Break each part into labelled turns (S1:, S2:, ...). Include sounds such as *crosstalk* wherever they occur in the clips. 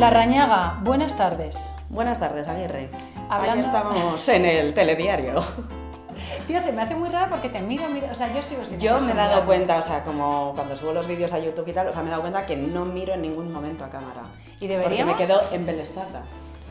S1: La Rañaga, buenas tardes.
S2: Buenas tardes, Aguirre.
S1: Hablando-
S2: Aquí estamos en el telediario. *laughs*
S1: Tío, se me hace muy raro porque te miro, miro, o sea, yo sigo sin
S2: Yo me he dado cuenta, o sea, como cuando subo los vídeos a YouTube y tal, o sea, me he dado cuenta que no miro en ningún momento a cámara.
S1: ¿Y deberíamos?
S2: Porque me quedo embelesada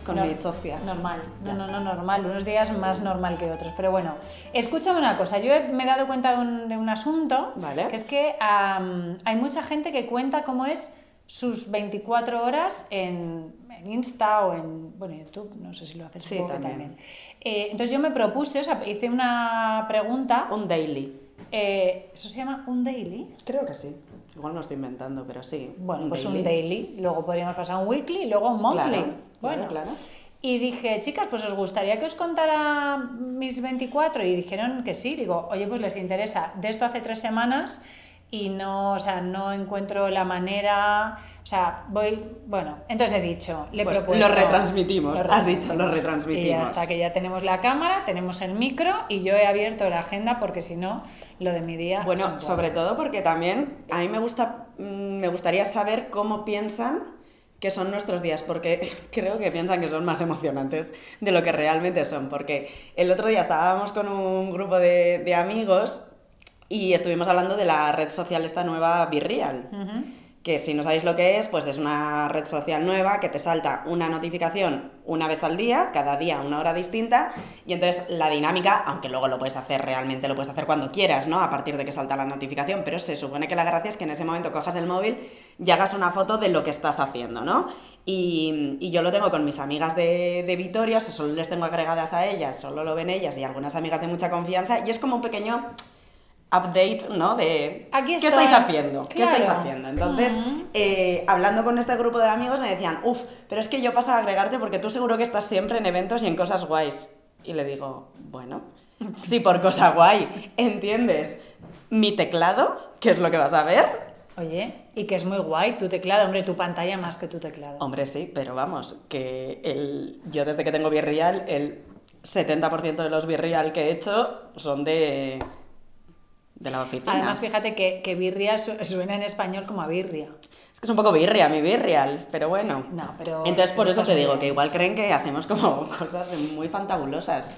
S2: con
S1: No-
S2: mi socia.
S1: Normal, no, no, no, normal. Unos días más normal que otros. Pero bueno, escúchame una cosa. Yo me he dado cuenta de un, de un asunto,
S2: Vale.
S1: que es que hay mucha gente que cuenta cómo es sus 24 horas en, en Insta o en bueno, YouTube, no sé si lo haces
S2: Sí,
S1: que
S2: también.
S1: Eh, entonces yo me propuse, o sea, hice una pregunta.
S2: Un daily.
S1: eh, ¿Eso se llama un daily?
S2: Creo que sí. Igual no estoy inventando, pero sí.
S1: Bueno, pues un daily, luego podríamos pasar a un weekly y luego un monthly.
S2: Claro,
S1: bueno,
S2: claro, claro.
S1: Y dije, chicas, pues os gustaría que os contara mis 24 y dijeron que sí. Digo, oye, pues les interesa. De esto hace tres semanas y no, o sea, no encuentro la manera. O sea, voy. Bueno, entonces he dicho, le he
S2: Pues
S1: propuesto.
S2: lo retransmitimos, has dicho, lo retransmitimos.
S1: Y ya está, que ya tenemos la cámara, tenemos el micro y yo he abierto la agenda porque si no, lo de mi día.
S2: Bueno, sobre todo porque también a mí me gusta, mm, me gustaría saber cómo piensan que son nuestros días, porque *laughs* creo que piensan que son más emocionantes de lo que realmente son. Porque el otro día estábamos con un grupo de, de amigos y estuvimos hablando de la red social esta nueva Virreal. Que si no sabéis lo que es, pues es una red social nueva que te salta una notificación una vez al día, cada día a una hora distinta, y entonces la dinámica, aunque luego lo puedes hacer realmente, lo puedes hacer cuando quieras, ¿no? A partir de que salta la notificación, pero se supone que la gracia es que en ese momento cojas el móvil y hagas una foto de lo que estás haciendo, ¿no? Y, y yo lo tengo con mis amigas de, de Vitoria, o sea, solo les tengo agregadas a ellas, solo lo ven ellas y algunas amigas de mucha confianza, y es como un pequeño update, ¿no? De
S1: Aquí
S2: qué estáis haciendo, qué estáis haciendo. Entonces, eh, hablando con este grupo de amigos me decían, uff, pero es que yo paso a agregarte porque tú seguro que estás siempre en eventos y en cosas guays. Y le digo, bueno, sí, por cosa *laughs* guay, ¿entiendes? Mi teclado, ¿qué es lo que vas a ver?
S1: Oye, y que es muy guay tu teclado, hombre, tu pantalla más que tu teclado.
S2: Hombre, sí, pero vamos, que el, yo desde que tengo Virreal, el 70% de los Virreal que he hecho son de, de la oficina.
S1: Además, fíjate que, que birria su- suena en español como a birria.
S2: Es que es un poco birria mi Virreal, pero bueno.
S1: No, pero...
S2: Entonces, por eso te digo
S1: bien.
S2: que igual creen que hacemos como *laughs* cosas muy fantabulosas.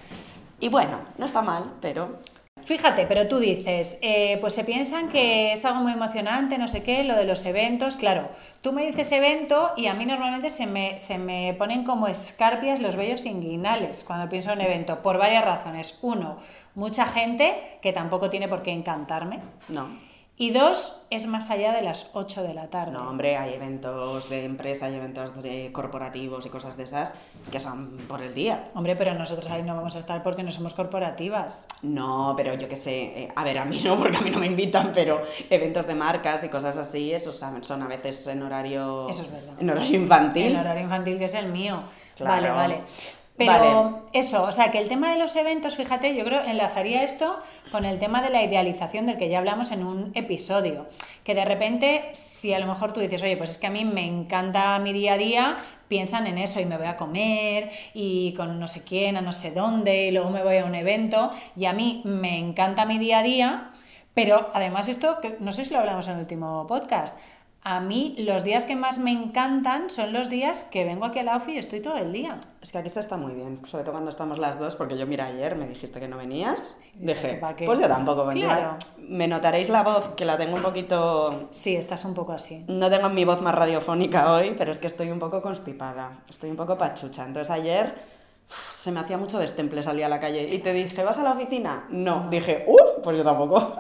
S2: Y bueno, no está mal, pero
S1: Fíjate, pero tú dices, eh, pues se piensan que es algo muy emocionante, no sé qué, lo de los eventos. Claro, tú me dices evento y a mí normalmente se me, se me ponen como escarpias los vellos inguinales cuando pienso en evento, por varias razones. Uno, mucha gente que tampoco tiene por qué encantarme.
S2: no.
S1: Y dos, es más allá de las 8 de la tarde.
S2: No, hombre, hay eventos de empresa, hay eventos de corporativos y cosas de esas que son por el día.
S1: Hombre, pero nosotros ahí no vamos a estar porque no somos corporativas.
S2: No, pero yo qué sé, eh, a ver, a mí no, porque a mí no me invitan, pero eventos de marcas y cosas así, esos son a veces en horario,
S1: Eso es verdad.
S2: en horario infantil.
S1: El horario infantil que es el mío.
S2: Claro.
S1: Vale, vale. Pero
S2: Vale.
S1: eso, o sea, que el tema de los eventos, fíjate, yo creo enlazaría esto con el tema de la idealización del que ya hablamos en un episodio. Que de repente, si a lo mejor tú dices, oye, pues es que a mí me encanta mi día a día, piensan en eso y me voy a comer y con no sé quién, a no sé dónde, y luego me voy a un evento. Y a mí me encanta mi día a día, pero además esto, que no sé si lo hablamos en el último podcast, a mí los días que más me encantan son los días que vengo aquí a la OFI y estoy todo el día.
S2: Es que aquí se está muy bien, sobre todo cuando estamos las dos, porque yo, mira, ayer me dijiste que no venías, dije,
S1: ¿para qué?
S2: pues yo tampoco vendría.
S1: Claro.
S2: Me notaréis la voz, que la tengo un poquito...
S1: Sí, estás un poco así.
S2: No tengo mi voz más radiofónica hoy, pero es que estoy un poco constipada, estoy un poco pachucha. Entonces ayer uf, se me hacía mucho destemple salir a la calle y te dije, ¿vas a la oficina? No. Dije, ¡uh! Pues yo tampoco.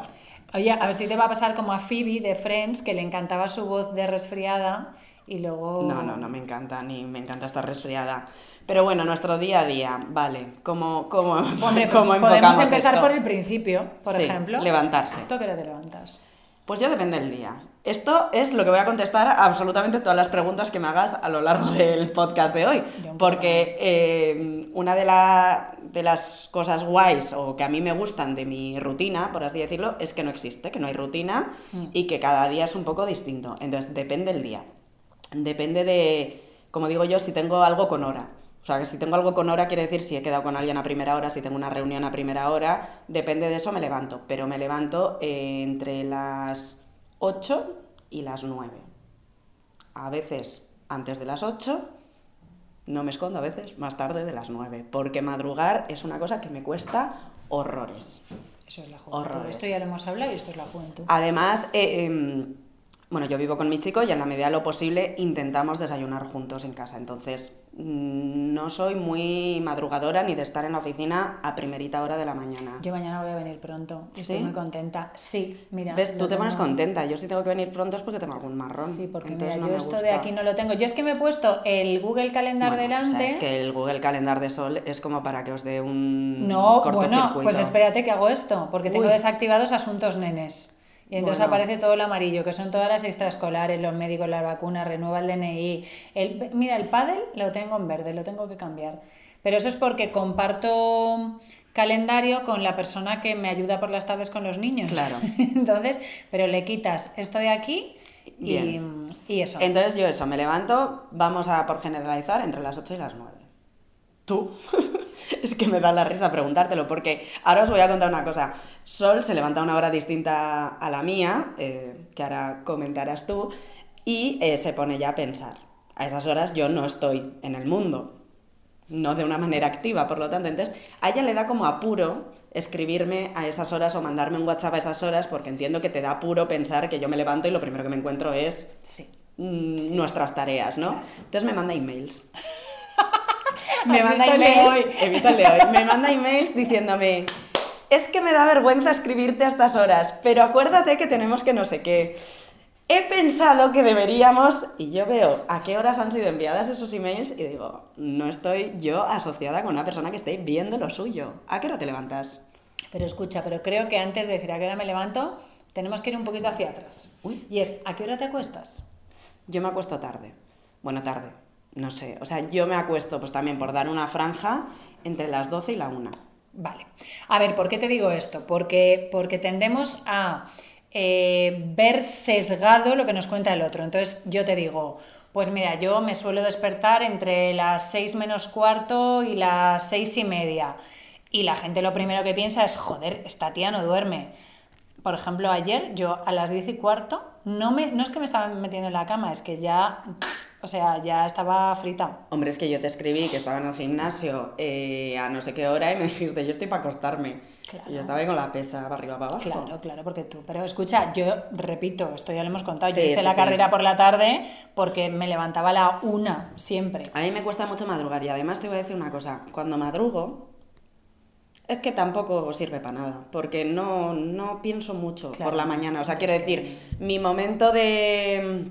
S1: Oye, a ver si te va a pasar como a Phoebe de Friends, que le encantaba su voz de resfriada y luego...
S2: No, no, no me encanta, ni me encanta estar resfriada. Pero bueno, nuestro día a día, vale, ¿cómo, cómo,
S1: Hombre, pues *laughs*
S2: cómo
S1: podemos empezar
S2: esto?
S1: por el principio, por
S2: Sí,
S1: ejemplo.
S2: levantarse.
S1: ¿Tú qué te levantas?
S2: Pues ya depende del día. Esto es lo que voy a contestar a absolutamente todas las preguntas que me hagas a lo largo *laughs* del podcast de hoy. Porque eh, una de, la- de las cosas guays o que a mí me gustan de mi rutina, por así decirlo, es que no existe, que no hay rutina
S1: Mm.
S2: y que cada día es un poco distinto. Entonces depende del día. Depende de, como digo yo, si tengo algo con hora. O sea, que si tengo algo con hora quiere decir si he quedado con alguien a primera hora, si tengo una reunión a primera hora, depende de eso me levanto. Pero me levanto eh, entre las 8 y las 9. A veces antes de las 8, no me escondo a veces más tarde de las 9, porque madrugar es una cosa que me cuesta horrores.
S1: Eso es la juventud.
S2: Horrores.
S1: Esto ya lo hemos hablado y esto es la juventud.
S2: Además, eh, em, bueno, yo vivo con mi chico y en la medida de lo posible intentamos desayunar juntos en casa. Entonces, mm, no soy muy madrugadora ni de estar en la oficina a primerita hora de la mañana.
S1: Yo mañana voy a venir pronto. y Estoy
S2: ¿Sí?
S1: muy contenta. Sí, mira.
S2: ¿Ves? Tú te pones contenta. Yo si tengo que venir pronto es porque tengo algún marrón.
S1: Sí, porque
S2: Entonces
S1: mira,
S2: no
S1: yo
S2: me
S1: esto
S2: gusta.
S1: de aquí no lo tengo. Yo es que me he puesto el Google Calendar
S2: Bueno,
S1: delante.
S2: O sea, es que el Google Calendar de Sol es como para que os dé un
S1: No, bueno, pues espérate que hago esto, porque tengo
S2: Uy.
S1: desactivados asuntos nenes. Y entonces
S2: Bueno.
S1: aparece todo el amarillo, que son todas las extraescolares, los médicos, las vacunas, renueva el DNI. El, mira, el pádel lo tengo en verde, lo tengo que cambiar. Pero eso es porque comparto calendario con la persona que me ayuda por las tardes con los niños.
S2: Claro. *laughs*
S1: entonces, pero le quitas esto de aquí y, y eso.
S2: Entonces yo eso, me levanto, vamos a por generalizar entre las 8 y las 9. Tú. *laughs* es que me da la risa preguntártelo, porque ahora os voy a contar una cosa. Sol se levanta a una hora distinta a la mía, eh, que ahora comentarás tú, y eh, se pone ya a pensar. A esas horas yo no estoy en el mundo, no de una manera activa, por lo tanto, entonces a ella le da como apuro escribirme a esas horas o mandarme un WhatsApp a esas horas, porque entiendo que te da apuro pensar que yo me levanto y lo primero que me encuentro es
S1: Sí.
S2: mm, nuestras tareas, ¿no?
S1: Claro.
S2: Entonces me manda emails. *laughs*
S1: ¿Has
S2: me manda emails,
S1: hoy?
S2: me manda emails diciéndome, es que me da vergüenza escribirte a estas horas, pero acuérdate que tenemos que no sé qué. He pensado que deberíamos, y yo veo a qué horas han sido enviadas esos emails y digo, no estoy yo asociada con una persona que esté viendo lo suyo. ¿A qué hora te levantas?
S1: Pero escucha, pero creo que antes de decir a qué hora me levanto, tenemos que ir un poquito hacia atrás.
S2: Uy.
S1: Y es, ¿a qué hora te acuestas?
S2: Yo me acuesto tarde. Bueno, tarde. No sé. O sea, yo me acuesto, pues también por dar una franja, entre las 12 y la 1.
S1: Vale. A ver, ¿por qué te digo esto? Porque, porque tendemos a eh, ver sesgado lo que nos cuenta el otro. Entonces yo te digo, pues mira, yo me suelo despertar entre las 6 menos cuarto y las seis y media. Y la gente lo primero que piensa es, joder, esta tía no duerme. Por ejemplo, ayer yo a las 10 y cuarto, no, me, no es que me estaba metiendo en la cama, es que ya, o sea, ya estaba frita.
S2: Hombre, es que yo te escribí que estaba en el gimnasio eh, a no sé qué hora y me *laughs* dijiste, yo estoy para acostarme.
S1: Claro.
S2: Y yo estaba ahí con la pesa para arriba, para abajo.
S1: Claro, claro, porque tú. Pero escucha, yo repito, esto ya lo hemos contado. Yo hice
S2: sí,
S1: la
S2: sí.
S1: carrera por la tarde porque me levantaba a la una siempre.
S2: A mí me cuesta mucho madrugar y además te voy a decir una cosa. Cuando madrugo, es que tampoco sirve para nada, porque no, no pienso mucho
S1: Claro.
S2: por la mañana. O sea, quiero
S1: que-
S2: decir, mi momento de,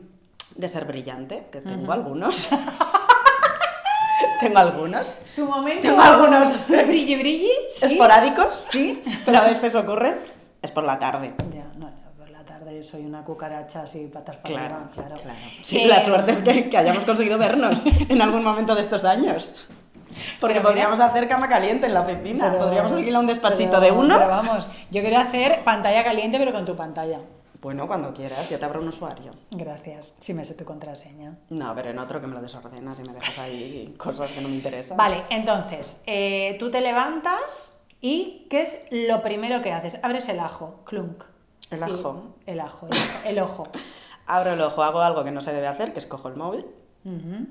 S2: de ser brillante, que tengo algunos. *laughs* tengo algunos.
S1: ¿Tu momento?
S2: Tengo algunos.
S1: ¿Brilli, brilli? Sí.
S2: Esporádicos, sí, *laughs* pero a veces ocurren. Es por la tarde.
S1: Ya, no, no, por la tarde soy una cucaracha así, patas para
S2: Claro,
S1: arriba, claro.
S2: claro. Sí,
S1: Eh,
S2: la suerte es que, que hayamos conseguido vernos *laughs* en algún momento de estos años. Porque
S1: Pero mira-
S2: podríamos hacer cama caliente en la oficina, podríamos alquilar un despachito
S1: pero-
S2: de uno.
S1: pero vamos, yo quiero hacer pantalla caliente, pero con tu pantalla.
S2: Bueno, cuando quieras, yo te abro un usuario.
S1: Gracias, si me sé tu contraseña.
S2: No, pero en otro que me lo desordenas y me dejas ahí *laughs* cosas que no me interesan.
S1: Vale, entonces, eh, tú te levantas y ¿qué es lo primero que haces? Abres el ajo, clunk.
S2: El ajo.
S1: Y- el ajo, el, el ojo. *laughs*
S2: Abro el ojo, hago algo que no se debe hacer, que es cojo el móvil,
S1: Ujú.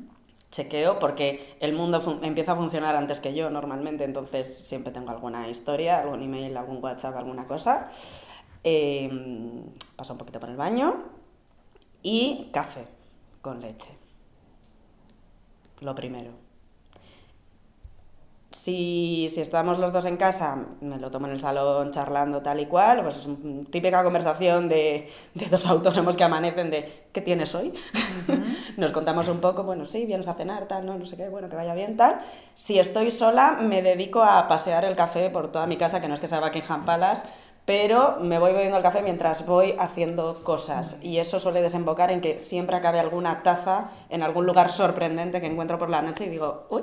S2: chequeo, porque el mundo empieza a funcionar antes que yo normalmente, entonces siempre tengo alguna historia, algún email, algún WhatsApp, alguna cosa. Eh, paso un poquito por el baño y café con leche. Lo primero. Si, si estamos los dos en casa, me lo tomo en el salón charlando tal y cual, pues es una típica conversación de, de dos autónomos que amanecen de ¿qué tienes hoy? *laughs* Nos contamos un poco, bueno, sí, vienes a cenar, tal, no, no sé qué, bueno, que vaya bien, tal. Si estoy sola, me dedico a pasear el café por toda mi casa, que no es que sea Buckingham Palace, pero me voy bebiendo el café mientras voy haciendo cosas. Y eso suele desembocar en que siempre acabe alguna taza en algún lugar sorprendente que encuentro por la noche y digo, uy,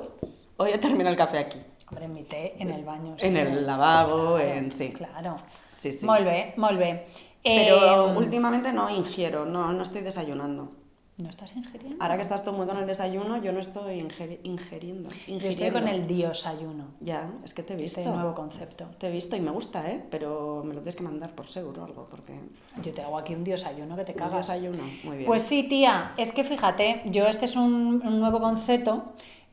S2: hoy he terminado el café aquí.
S1: Hombre, mi té en el baño.
S2: En el lavabo,
S1: Claro,
S2: en... sí.
S1: Claro.
S2: Sí, sí.
S1: Molt bé, molt bé.
S2: Pero
S1: Eh,
S2: últimamente no ingiero, no, no estoy desayunando.
S1: ¿No estás ingiriendo?
S2: Ahora que estás tú muy con el desayuno, yo no estoy ingeri- ingiriendo.
S1: Yo estoy con el diosayuno.
S2: Ya, es que te he visto.
S1: Este nuevo concepto.
S2: Te he visto y me gusta, ¿eh? Pero me lo tienes que mandar por seguro algo, porque...
S1: Yo te hago aquí un diosayuno que te
S2: Un
S1: cagas.
S2: desayuno, muy bien.
S1: Pues sí, tía, es que fíjate, yo este es un, un nuevo concepto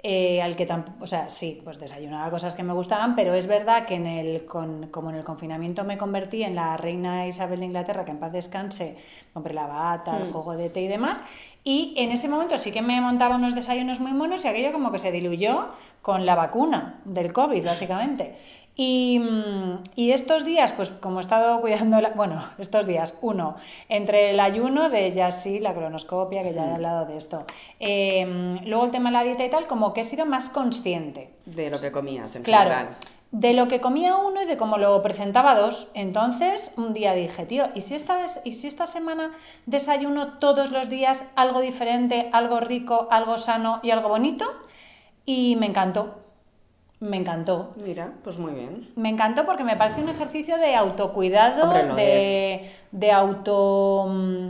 S1: eh, al que tampoco, o sea, sí, pues desayunaba cosas que me gustaban, pero es verdad que en el, con- como en el confinamiento me convertí en la reina Isabel de Inglaterra, que en paz descanse, compré la bata, el
S2: Mm.
S1: juego de té y demás, y en ese momento sí que me montaba unos desayunos muy monos y aquello como que se diluyó con la vacuna del COVID, básicamente. Y, mm, y estos días, pues como he estado cuidando, la- bueno, *laughs* estos días, uno, entre el ayuno de ya sí, la cronoscopia, que ya he hablado de esto, eh, luego el tema de la dieta y tal, como que he sido más consciente.
S2: De lo que comías, en
S1: Claro,
S2: general.
S1: De lo que comía uno y de cómo lo presentaba dos. Entonces, un día dije, tío, ¿y si esta, des- ¿y si esta semana desayuno todos los días algo diferente, algo rico, algo sano y algo bonito? Y me encantó. Me encantó.
S2: Mira, pues muy bien.
S1: Me encantó porque me parece un ejercicio de autocuidado,
S2: Hombre,
S1: de, de auto. mm,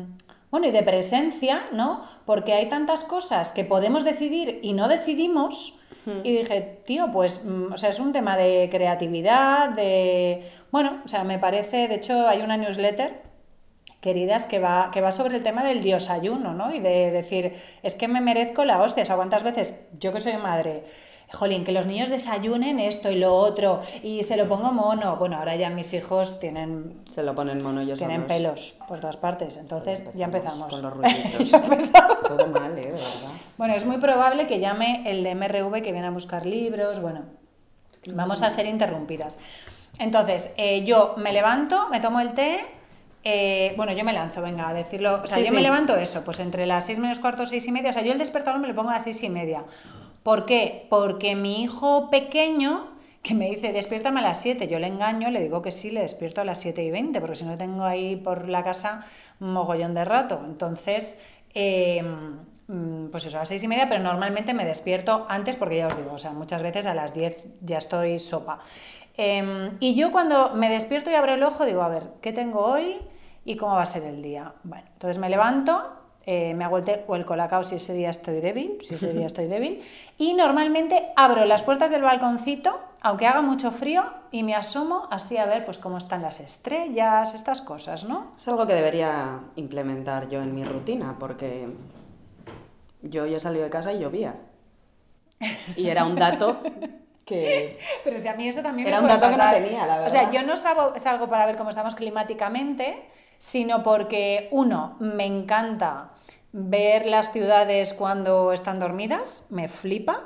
S1: Bueno, y de presencia, ¿no? Porque hay tantas cosas que podemos decidir y no decidimos. Y dije, tío, pues, mm, o sea, es un tema de creatividad, de. Bueno, o sea, me parece. De hecho, hay una newsletter queridas, que va, que va sobre el tema del diosayuno, ¿no? Y de decir, es que me merezco la hostia. O sea, ¿cuántas veces yo que soy madre, jolín, que los niños desayunen esto y lo otro, y se lo pongo mono? Bueno, ahora ya mis hijos tienen,
S2: Se lo ponen mono ellos
S1: tienen pelos por todas partes, entonces ya empezamos.
S2: Con los *laughs* ruiditos. Todo mal, ¿eh? De verdad.
S1: Bueno, es muy probable que llame el de MRV que viene a buscar libros, bueno, vamos a ser interrumpidas. Entonces, eh, yo me levanto, me tomo el té, eh, bueno, yo me lanzo, venga, a decirlo, o sea,
S2: Sí,
S1: yo
S2: sí.
S1: me levanto eso, pues entre las 6 menos cuarto, 6 y media, o sea, yo el despertador me lo pongo a las 6 y media. ¿Por qué? Porque mi hijo pequeño, que me dice, despiértame a las 7, yo le engaño, le digo que sí, le despierto a las 7 y 20, porque si no tengo ahí por la casa mogollón de rato. Entonces, eh, mm, pues eso, a las 6 y media, pero normalmente me despierto antes, porque ya os digo, o sea, muchas veces a las 10 ya estoy sopa. Eh, y yo cuando me despierto y abro el ojo, digo, a ver, ¿qué tengo hoy y cómo va a ser el día? Bueno, entonces me levanto, eh, me hago el té o el colacao si ese día estoy débil, si ese día *laughs* estoy débil, y normalmente abro las puertas del balconcito, aunque haga mucho frío, y me asomo así a ver pues cómo están las estrellas, estas cosas, ¿no?
S2: Es algo que debería implementar yo en mi rutina, porque yo ya salido de casa y llovía. Y era un dato *laughs* que...
S1: Pero si a mí eso también
S2: Era
S1: me
S2: un dato que no tenía, la
S1: O sea,
S2: verdad.
S1: yo no salgo, salgo para ver cómo estamos climáticamente, sino porque, uno, me encanta ver las ciudades cuando están dormidas, me flipa.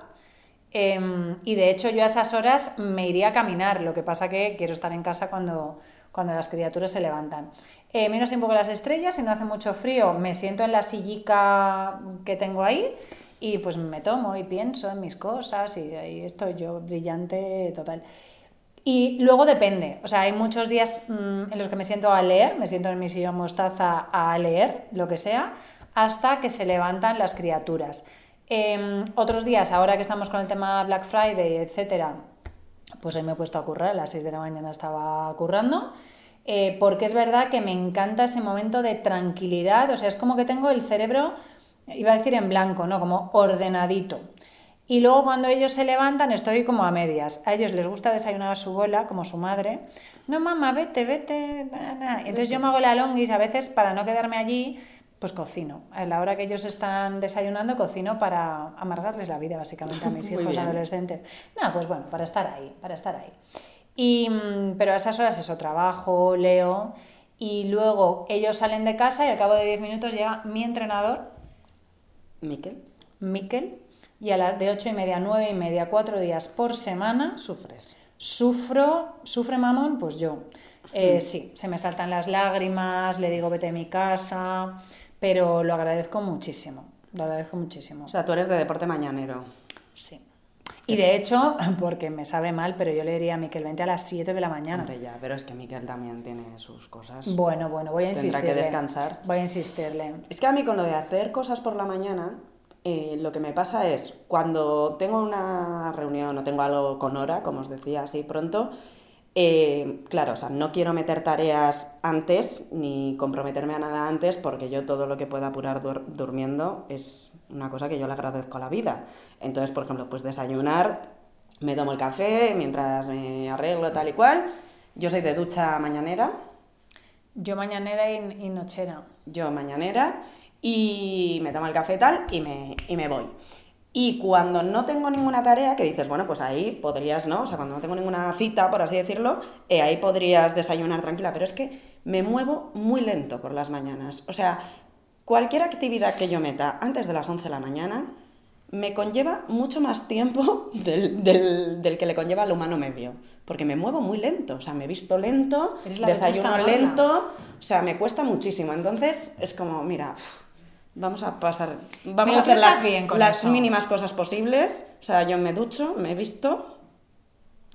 S1: Em, y de hecho yo a esas horas me iría a caminar, lo que pasa que quiero estar en casa cuando, cuando las criaturas se levantan. Eh, así un poco las estrellas, si no hace mucho frío, me siento en la sillica que tengo ahí y pues me tomo y pienso en mis cosas y ahí estoy yo brillante total. Y luego depende, o sea, hay muchos días mm, en los que me siento a leer, me siento en mi sillón mostaza a leer, lo que sea, hasta que se levantan las criaturas. Em, otros días, ahora que estamos con el tema Black Friday, etcétera, pues hoy me he puesto a currar, a las 6 de la mañana estaba currando, eh, porque es verdad que me encanta ese momento de tranquilidad, o sea, es como que tengo el cerebro, iba a decir en blanco, ¿no? Como ordenadito. Y luego cuando ellos se levantan estoy como a medias. A ellos les gusta desayunar a su abuela, como su madre. No, mamá, vete, vete. na, na". Entonces yo me hago la longuis a veces para no quedarme allí, pues cocino. A la hora que ellos están desayunando, cocino para amargarles la vida, básicamente, a mis *laughs* hijos adolescentes. No, pues bueno, para estar ahí, para estar ahí. Y, mm, pero a esas horas eso, trabajo, leo, y luego ellos salen de casa y al cabo de 10 minutos llega mi entrenador,
S2: Miquel,
S1: Miquel, y a las de 8 y media, 9 y media, 4 días por semana,
S2: sufres.
S1: sufro, sufre mamón, pues yo. Eh, sí, se me saltan las lágrimas, le digo vete a mi casa, pero lo agradezco muchísimo, lo agradezco muchísimo.
S2: O sea, tú eres de deporte mañanero.
S1: Sí. Y de hecho, *laughs* porque me sabe mal, pero yo le diría a Miquel, vente a las 7 de la mañana.
S2: Hombre, ya, pero es que Miquel también tiene sus cosas.
S1: Bueno, bueno, voy a
S2: Tendrá que
S1: insistirle.
S2: descansar.
S1: Voy a insistirle.
S2: Es que a mí con lo de hacer cosas por la mañana, eh, lo que me pasa es cuando tengo una reunión o tengo algo con hora, como os decía así pronto, Eh, claro, o sea, no quiero meter tareas antes ni comprometerme a nada antes porque yo todo lo que pueda apurar dur- durmiendo es una cosa que yo le agradezco a la vida. Entonces, por ejemplo, pues desayunar, me tomo el café mientras me arreglo tal y cual. Yo soy de ducha mañanera,
S1: Yo mañanera y, y nochera.
S2: yo mañanera, y me tomo el café tal y me, y me voy. Y cuando no tengo ninguna tarea, que dices, bueno, pues ahí podrías, ¿no? O sea, cuando no tengo ninguna cita, por así decirlo, eh, ahí podrías desayunar tranquila, pero es que me muevo muy lento por las mañanas. O sea, cualquier actividad que yo meta antes de las 11 de la mañana me conlleva mucho más tiempo *laughs* del, del- del que le conlleva al humano medio, porque me muevo muy lento, o sea, me visto lento, desayuno lento, o sea, me cuesta muchísimo. Entonces, es como, mira, vamos a pasar, vamos
S1: Pero
S2: a hacer las,
S1: bien con
S2: las
S1: eso.
S2: mínimas cosas posibles. O sea, yo me ducho, me visto.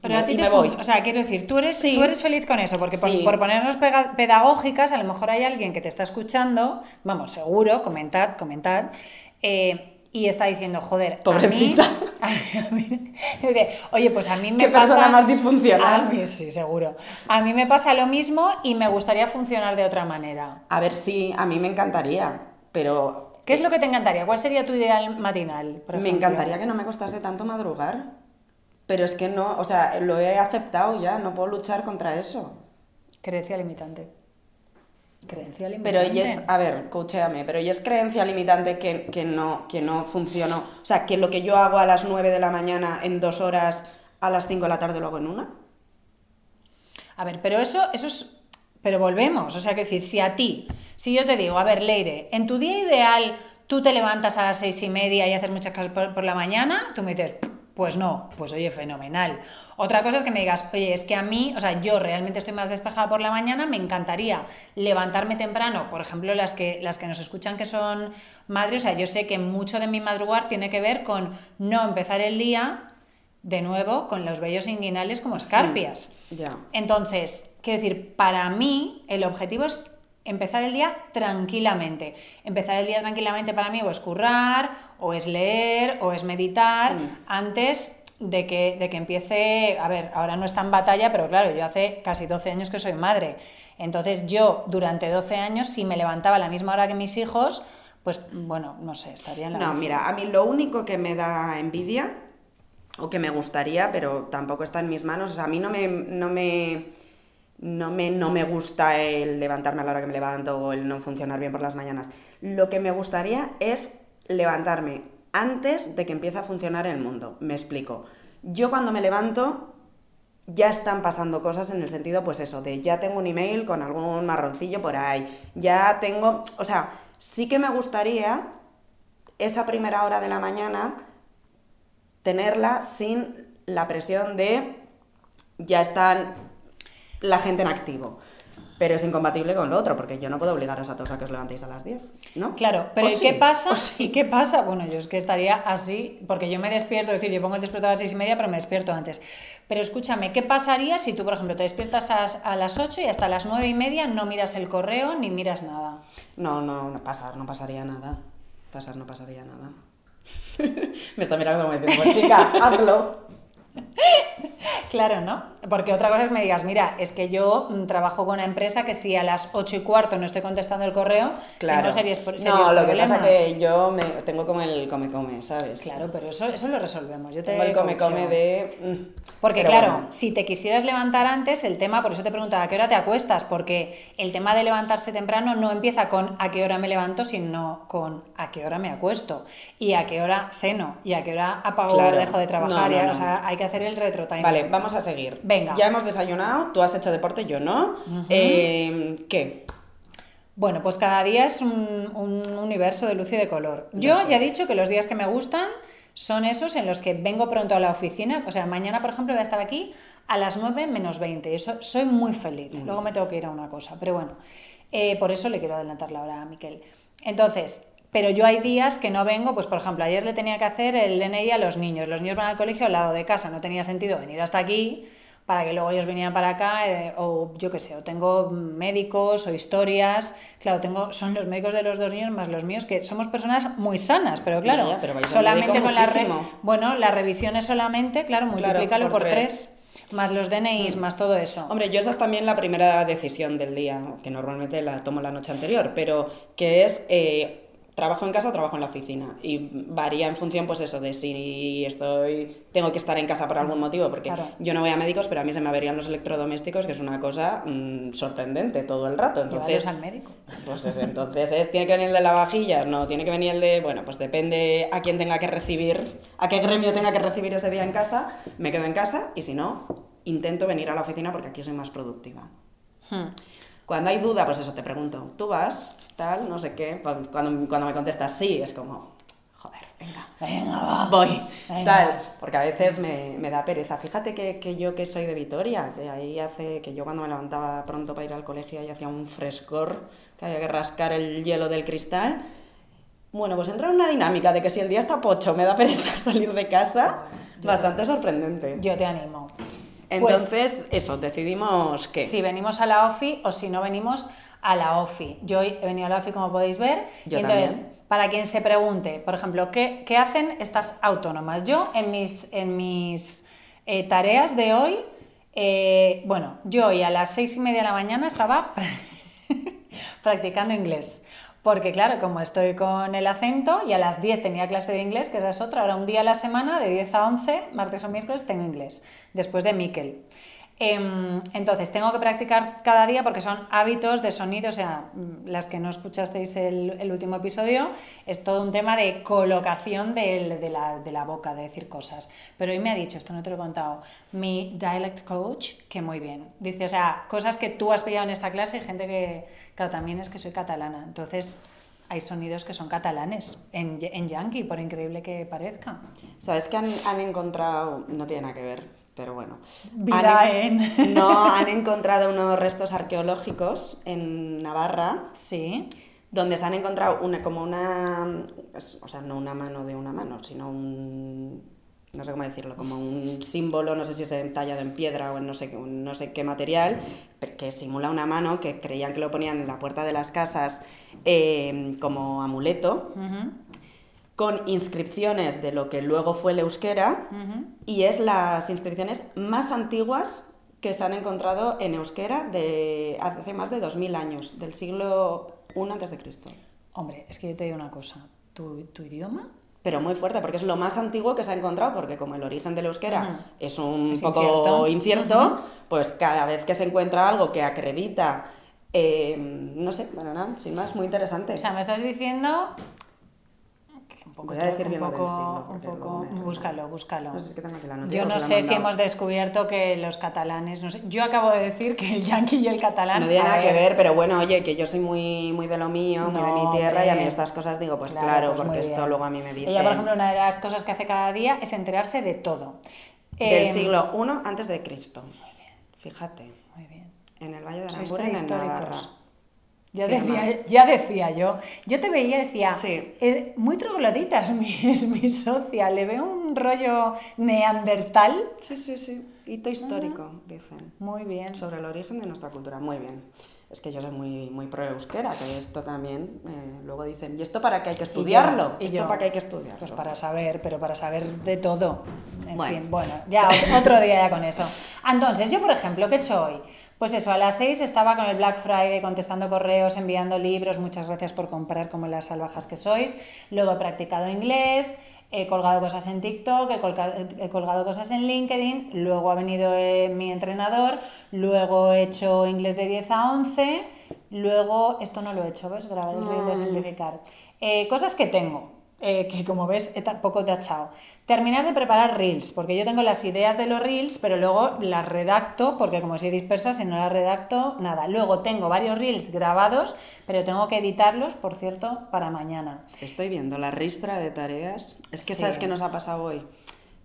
S1: Pero
S2: y
S1: a ti te
S2: voy.
S1: O sea, quiero decir, tú eres,
S2: Sí.
S1: tú eres feliz con eso, porque por,
S2: Sí.
S1: por ponernos pedagógicas, a lo mejor hay alguien que te está escuchando, vamos, seguro, comentad, comentad, eh, y está diciendo, joder,
S2: Pobrecita. *laughs*
S1: a mí, a mí- *laughs* dice, oye, pues a mí me
S2: Qué
S1: pasa...
S2: persona más disfuncional.
S1: A mí sí, seguro. A mí me pasa lo mismo y me gustaría funcionar de otra manera.
S2: A ver si a mí me encantaría, pero
S1: ¿Qué es lo que te encantaría? ¿Cuál sería tu ideal matinal? por
S2: me encantaría que no me costase tanto madrugar. Pero es que no, o sea, lo he aceptado ya, no puedo luchar contra eso.
S1: Creencia limitante. Creencia limitante.
S2: Pero y es, a ver, coachéame, pero y es creencia limitante que, que no, que no funcionó. O sea, que lo que yo hago a las 9 de la mañana en dos horas, a las 5 de la tarde lo hago en una.
S1: A ver, pero eso, eso es. Pero volvemos. O sea, que decir, si a ti, si yo te digo, a ver, Leire, en tu día ideal tú te levantas a las seis y media y haces muchas cosas por, por la mañana, tú me dices, pues no, pues oye, fenomenal. Otra cosa es que me digas, oye, es que a mí, o sea, yo realmente estoy más despejada por la mañana, me encantaría levantarme temprano, por ejemplo, las que, las que nos escuchan que son madres, o sea, yo sé que mucho de mi madrugar tiene que ver con no empezar el día de nuevo con los vellos inguinales como escarpias.
S2: Ya.
S1: Entonces, quiero decir, para mí el objetivo es empezar el día tranquilamente. Empezar el día tranquilamente para mí o es currar, o es leer, o es meditar,
S2: Mm.
S1: antes de que, de que empiece, a ver, ahora no está en batalla, pero claro, yo hace casi 12 años que soy madre. Entonces yo durante 12 años, si me levantaba a la misma hora que mis hijos, pues bueno, no sé, estaría en la
S2: No, mira, a mí lo único que me da envidia, o que me gustaría, pero tampoco está en mis manos, o sea, a mí no me, no me, no me, no me gusta el levantarme a la hora que me levanto o el no funcionar bien por las mañanas. Lo que me gustaría es levantarme antes de que empiece a funcionar el mundo. Me explico. Yo cuando me levanto ya están pasando cosas en el sentido, pues eso, de ya tengo un email con algún marroncillo por ahí, ya tengo, o sea, sí que me gustaría esa primera hora de la mañana tenerla sin la presión de ya están la gente en activo. Pero es incompatible con lo otro, porque yo no puedo obligaros a todos a que os levantéis a las 10, ¿no?
S1: Claro, pero ¿y
S2: sí,
S1: qué pasa?
S2: sí.
S1: ¿Y qué pasa? Bueno, yo es que estaría así, porque yo me despierto, es decir, yo pongo el despertador a las seis y media, pero me despierto antes. Pero escúchame, ¿qué pasaría si tú, por ejemplo, te despiertas a, las- a las 8 y hasta las nueve y media no miras el correo ni miras nada?
S2: No, no, no pasar, no pasaría nada. Pasar no pasaría nada. *laughs* Me está mirando como diciendo, pues chica, hazlo. *laughs*
S1: Claro, ¿no? Porque otra cosa es que me digas, mira, es que yo mm, trabajo con una empresa que si a las 8 y cuarto no estoy contestando el correo,
S2: Claro.
S1: tengo serios, serios
S2: no, lo que
S1: problemas.
S2: pasa que yo me, tengo como el come-come, ¿sabes?
S1: Claro, pero eso, eso lo resolvemos. Yo te
S2: Tengo el come-come de... mm,
S1: Porque
S2: pero
S1: claro,
S2: bueno.
S1: si te quisieras levantar antes, el tema, por eso te preguntaba a qué hora te acuestas, porque el tema de levantarse temprano no empieza con a qué hora me levanto, sino con a qué hora me acuesto y a qué hora ceno y a qué hora apago
S2: Claro.
S1: dejo de trabajar.
S2: No,
S1: y O sea, hay que hacer el retro time.
S2: Vale, vamos a seguir.
S1: Venga.
S2: Ya hemos desayunado, tú has hecho deporte, yo no. Eh, ¿Qué?
S1: Bueno, pues cada día es un, un universo de luz y de color. Yo
S2: sé.
S1: ya he dicho que los días que me gustan son esos en los que vengo pronto a la oficina. O sea, mañana, por ejemplo, voy a estar aquí a las 9 menos 20. Eso, soy muy feliz. Luego me tengo que ir a una cosa. Pero bueno, eh, por eso le quiero adelantar la hora a Miquel. Entonces, pero yo hay días que no vengo, pues por ejemplo, ayer le tenía que hacer el DNI a los niños. Los niños van al colegio al lado de casa. No tenía sentido venir hasta aquí para que luego ellos vinieran para acá, eh, o yo qué sé, o tengo médicos o historias, claro, tengo, son los médicos de los dos niños más los míos, que somos personas muy sanas, pero claro,
S2: Ya, ya, pero
S1: solamente con la re- bueno, las revisiones solamente, claro, multiplícalo
S2: por
S1: por,
S2: tres.
S1: tres. más los DNIs, más todo eso.
S2: Hombre, yo esa es también la primera decisión del día, que normalmente la tomo la noche anterior, pero que es eh, trabajo en casa o trabajo en la oficina. Y varía en función pues eso de si estoy tengo que estar en casa por algún motivo porque yo no voy a médicos pero a mí se me averían los electrodomésticos que es una cosa mm, sorprendente todo el rato. Entonces
S1: al médico.
S2: pues entonces es tiene que venir el de lavavajillas no tiene que venir el de bueno pues depende a quién tenga que recibir a qué gremio tenga que recibir ese día en casa me quedo en casa y si no intento venir a la oficina porque aquí soy más productiva. Hmm. Cuando hay duda, pues eso te pregunto, ¿tú vas? Tal, no sé qué. Cuando, cuando me contestas sí, es como, joder, venga,
S1: venga, va.
S2: voy, tal. Porque a veces me, me da pereza. Fíjate que, que, yo que soy de Vitoria, que ahí hace, que yo cuando me levantaba pronto para ir al colegio ahí hacía un frescor, que había que rascar el hielo del cristal. Bueno, pues entra en una dinámica de que si el día está pocho me da pereza *laughs* salir de casa, bastante sorprendente.
S1: Yo te animo.
S2: Pues Entonces, eso, decidimos que...
S1: Si venimos a la OFI o si no venimos a la OFI. Yo he venido a la OFI, como podéis ver.
S2: Yo
S1: y entonces, para quien se pregunte, por ejemplo, ¿qué, ¿qué, hacen estas autónomas? Yo en mis, en mis eh, tareas de hoy, eh, bueno, yo hoy a las seis y media de la mañana estaba *laughs* practicando inglés. Porque claro, como estoy con el acento y a las 10 tenía clase de inglés, que esa es otra, ahora un día a la semana, de 10 a 11, martes o miércoles, tengo inglés, después de Miquel. Em, entonces, tengo que practicar cada día porque son hábitos de sonido, o sea, las que no escuchasteis el, último episodio, es todo un tema de colocación de, la, de, la, boca, de decir cosas. Pero hoy me ha dicho, esto no te lo he contado, mi dialect coach, que muy bien. Dice, o sea, cosas que tú has pillado en esta clase y gente que, claro, también es que soy catalana. Entonces, hay sonidos que son catalanes en, en yankee, por increíble que parezca.
S2: ¿Sabes que han, han encontrado, no tiene nada que ver, pero bueno.
S1: Vida en... *laughs*
S2: No, han *laughs* encontrado unos restos arqueológicos en Navarra.
S1: Sí.
S2: Donde se han encontrado una, como una. Pues, o sea, no una mano de una mano, sino un. No sé cómo decirlo, como un símbolo, no sé si es tallado en piedra o en no sé, no sé qué material, que simula una mano que creían que lo ponían en la puerta de las casas eh, como amuleto con inscripciones de lo que luego fue el euskera y es las inscripciones más antiguas que se han encontrado en euskera de hace más de 2000 años, del siglo I a.C.
S1: Hombre, es que yo te digo una cosa, ¿tu, idioma?
S2: Pero muy fuerte, porque es lo más antiguo que se ha encontrado, porque como el origen del euskera es un poco incierto, pues cada vez que se encuentra algo que acredita eh, no sé, bueno, nada, sin más, muy interesante.
S1: O sea, me estás diciendo
S2: Voy a decir bien
S1: un poco, un poco búscalo, búscalo. yo no sé si hemos descubierto que los catalanes, no sé, yo acabo de decir que el yanqui y el catalán...
S2: No tiene nada que ver, pero bueno, oye, que yo soy muy, muy de lo mío, muy de mi tierra, y a mí estas cosas digo, pues claro, pues porque esto luego a mí me dice...
S1: Ella, por ejemplo, una de las cosas que hace cada día es enterarse de todo.
S2: Del em, siglo I antes de Cristo.
S1: Muy bien.
S2: Fíjate.
S1: Muy bien.
S2: En el Valle de la en Navarra.
S1: Ya decía, ya decía yo. Yo te veía y decía,
S2: sí.
S1: eh, muy troglodita es *laughs* mi, socia, le veo un rollo neandertal.
S2: Sí, sí, sí. Hito histórico, dicen.
S1: Muy bien.
S2: Sobre el origen de nuestra cultura, muy bien. Es que yo soy muy, muy pro euskera, que esto también, eh, luego dicen, ¿y esto para qué hay que estudiarlo?
S1: ¿Y,
S2: ¿Esto para qué hay que estudiarlo?
S1: Pues para saber, pero para saber de todo. En bueno. fin, bueno, ya otro día ya con eso. Entonces, yo por ejemplo, ¿qué he hecho hoy? Pues eso, a las 6 estaba con el Black Friday contestando correos, enviando libros, muchas gracias por comprar como las salvajas que sois. Luego he practicado inglés, he colgado cosas en TikTok, he colgado, cosas en LinkedIn, luego ha venido eh, mi entrenador, luego he hecho inglés de 10 a 11, luego, esto no lo he hecho, ¿ves? Grabar el de mm. simplificar. Eh, cosas que tengo, eh, que como ves he poco tachado. Terminar de preparar reels, porque yo tengo las ideas de los reels, pero luego las redacto, porque como soy dispersa, si no las redacto, nada. Luego tengo varios reels grabados, pero tengo que editarlos, por cierto, para mañana.
S2: Estoy viendo la ristra de tareas. Es que sabes qué nos ha pasado hoy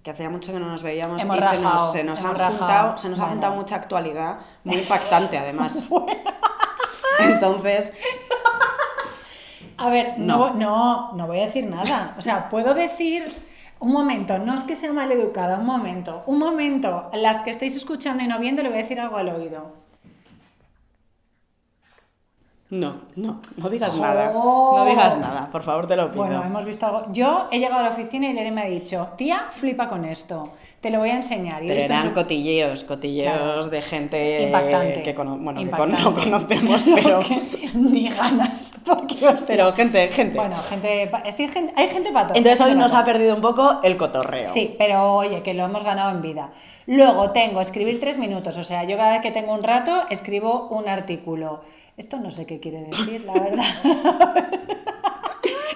S2: que hacía mucho que no nos veíamos y se nos, se nos, ha, juntado, se nos ha juntado mucha actualidad, muy impactante además. *laughs* *laughs* Entonces...
S1: A ver, no. no, no voy a decir nada. O sea, puedo decir un momento, no es que sea mal educada, un momento, un momento. Las que estáis escuchando y no viendo, le voy a decir algo al oído.
S2: No, no, no digas nada. No digas nada, por favor, te lo pido.
S1: Bueno, hemos visto algo. Yo he llegado a la oficina y Lere me ha dicho, tía, flipa con esto. Te lo voy a enseñar. Y
S2: Pero eran
S1: su-
S2: cotilleos, cotilleos
S1: Claro.
S2: de gente
S1: Impactante.
S2: que, cono- bueno, que con- no conocemos, *laughs* pero,
S1: Ni ganas. *laughs* Porque,
S2: pero gente, gente.
S1: Bueno, gente, sí, gente- hay gente para todo.
S2: Entonces hoy nos ha perdido un poco el cotorreo.
S1: Sí, pero oye, que lo hemos ganado en vida. Luego tengo escribir tres minutos, o sea, yo cada vez que tengo un rato escribo un artículo. Esto no sé qué quiere decir, la verdad. *laughs*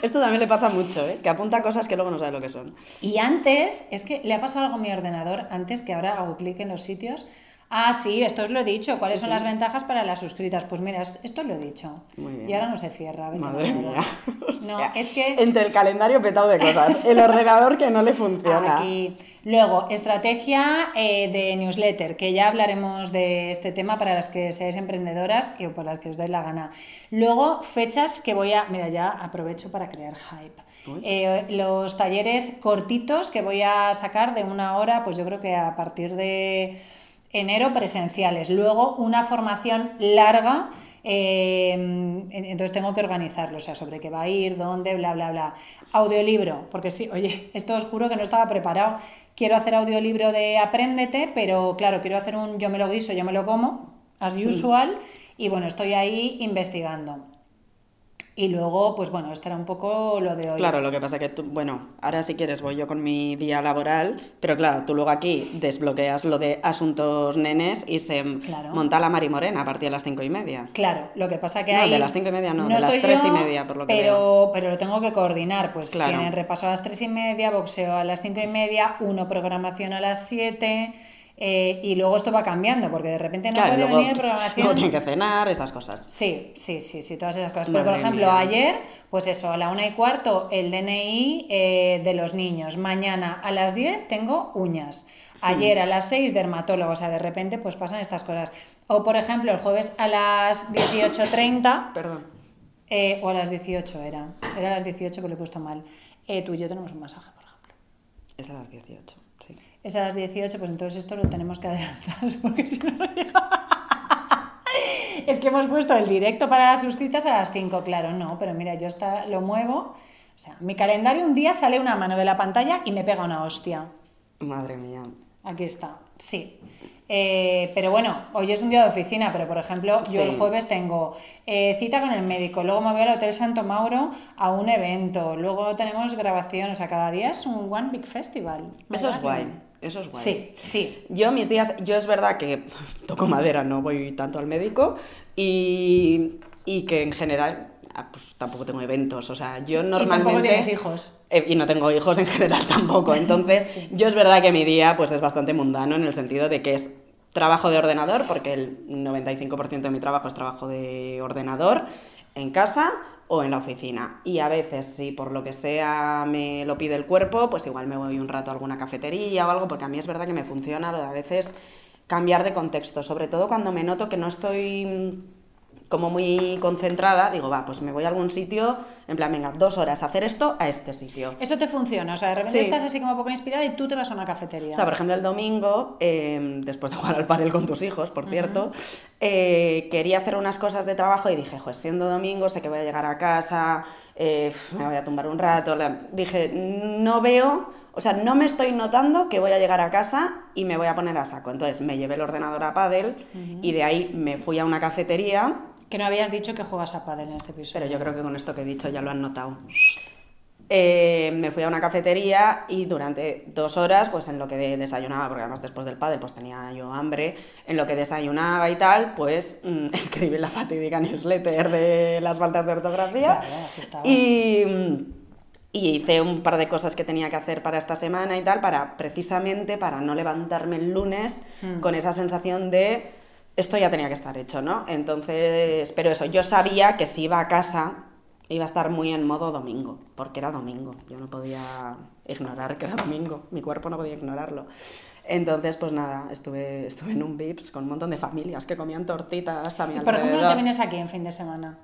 S2: Esto también le pasa mucho, ¿eh? que apunta cosas que luego no sabe lo que son.
S1: Y antes, es que le ha pasado algo a mi ordenador, antes que ahora hago clic en los sitios. Ah, sí, esto os lo he dicho. ¿Cuáles
S2: Sí,
S1: son
S2: sí.
S1: las ventajas para las suscritas? Pues mira, esto- esto lo he dicho.
S2: Muy bien.
S1: Y ahora no se cierra.
S2: Madre mía. *laughs* O
S1: No, es que...
S2: Entre el calendario petado de cosas, el ordenador que no le funciona.
S1: Aquí. Luego, estrategia eh, de newsletter, que ya hablaremos de este tema para las que seáis emprendedoras y por las que os dé la gana. Luego, fechas que voy a. Mira, ya aprovecho para crear hype. Eh, los talleres cortitos que voy a sacar de una hora, pues yo creo que a partir de enero presenciales. Luego, una formación larga. eh, en- entonces tengo que organizarlo, o sea, sobre qué va a ir, dónde, bla, bla, bla. Audiolibro, porque sí, oye, *laughs* esto os juro que no estaba preparado. Quiero hacer audiolibro de Apréndete, pero claro, quiero hacer un yo me lo guiso, yo me lo como, as usual, y bueno, estoy ahí investigando. Y luego, pues bueno, esto era un poco lo de hoy.
S2: Claro, lo que pasa que tú, bueno, ahora si quieres voy yo con mi día laboral, pero claro, tú luego aquí desbloqueas lo de asuntos nenes y se
S1: Claro.
S2: monta la Mari Morena a partir de las cinco y media.
S1: Claro, lo que pasa que
S2: No,
S1: hay...
S2: de las cinco y media no, de las tres y media, por lo que
S1: pero, Pero lo tengo que coordinar, pues
S2: Claro.
S1: tienen repaso a las tres y media, boxeo a las cinco y media, uno programación a las siete, eh, y luego esto va cambiando, porque de repente no
S2: Claro,
S1: puede
S2: luego,
S1: venir programación...
S2: luego tienen que cenar, esas cosas.
S1: Sí, sí, sí, sí, todas esas cosas. Pero, por ejemplo,
S2: mía.
S1: ayer, pues eso, a la una y cuarto el DNI eh, de los niños. Mañana a las 10 tengo uñas. Ayer a las 6 dermatólogo. O sea, de repente pues pasan estas cosas. O, por ejemplo, el jueves a las 18.30 *coughs*
S2: Perdón.
S1: eh, o a las 18 era. Era a las 18 que lo he puesto mal. Tú y yo tenemos un masaje, por ejemplo.
S2: Es a las 18, sí.
S1: Es a las 18, pues entonces esto lo tenemos que adelantar, *laughs* porque si no, no *laughs* llega. Es que hemos puesto el directo para las suscritas a las 5, claro, no, pero mira, yo está, lo muevo. O sea, mi calendario un día sale una mano de la pantalla y me pega una hostia.
S2: Madre mía.
S1: Aquí está, sí. Eh, pero bueno, hoy es un día de oficina, pero por ejemplo, yo
S2: Sí.
S1: el jueves tengo eh, cita con el médico, luego me voy al Hotel Santo Mauro a un evento, luego tenemos grabación, o sea, cada día es un One Big Festival.
S2: Eso es guay. Eso es guay.
S1: Sí, sí.
S2: Yo mis días, yo es verdad que *laughs* toco madera, no voy tanto al médico y, y que en general ah, pues, tampoco tengo eventos, o sea, yo
S1: Y
S2: normalmente...
S1: tampoco tienes hijos.
S2: Eh, y no tengo hijos en general *laughs* tampoco, entonces yo es verdad que mi día pues es bastante mundano en el sentido de que es trabajo de ordenador, porque el 95% de mi trabajo es trabajo de ordenador en casa o en la oficina. Y a veces, si por lo que sea me lo pide el cuerpo, pues igual me voy un rato a alguna cafetería o algo, porque a mí es verdad que me funciona a veces cambiar de contexto, sobre todo cuando me noto que no estoy como muy concentrada, digo, va, pues me voy a algún sitio, en plan, venga, dos horas a hacer esto a este sitio.
S1: Eso te funciona, o sea, de repente
S2: Sí.
S1: estás así como poco inspirada y tú te vas a una cafetería.
S2: O sea, por ejemplo, el domingo, eh, después de jugar al pádel con tus hijos, por cierto, eh, quería hacer unas cosas de trabajo y dije, pues siendo domingo, sé que voy a llegar a casa, eh, me voy a tumbar un rato. Dije, no veo, o sea, no me estoy notando que voy a llegar a casa y me voy a poner a saco. Entonces me llevé el ordenador a pádel y de ahí me fui a una cafetería,
S1: Que no habías dicho que juegas a pádel en este episodio.
S2: pero yo creo que con esto que he dicho ya lo han notado. Eh, me fui a una cafetería y durante dos horas, pues en lo que de- desayunaba, porque además después del pádel pues tenía yo hambre, en lo que desayunaba y tal, pues mm, *laughs* escribí la fatídica newsletter de las faltas de ortografía
S1: Claro,
S2: y, mm, y hice un par de cosas que tenía que hacer para esta semana y tal, para precisamente para no levantarme el lunes
S1: Mm.
S2: con esa sensación de esto ya tenía que estar hecho, ¿no? Entonces, pero eso, yo sabía que si iba a casa iba a estar muy en modo domingo, porque era domingo, yo no podía ignorar que era domingo, mi cuerpo no podía ignorarlo. Entonces, pues nada, estuve, estuve en un VIPS con un montón de familias que comían tortitas a mi
S1: Y, por ejemplo, no
S2: alrededor.
S1: te vienes aquí en fin de semana.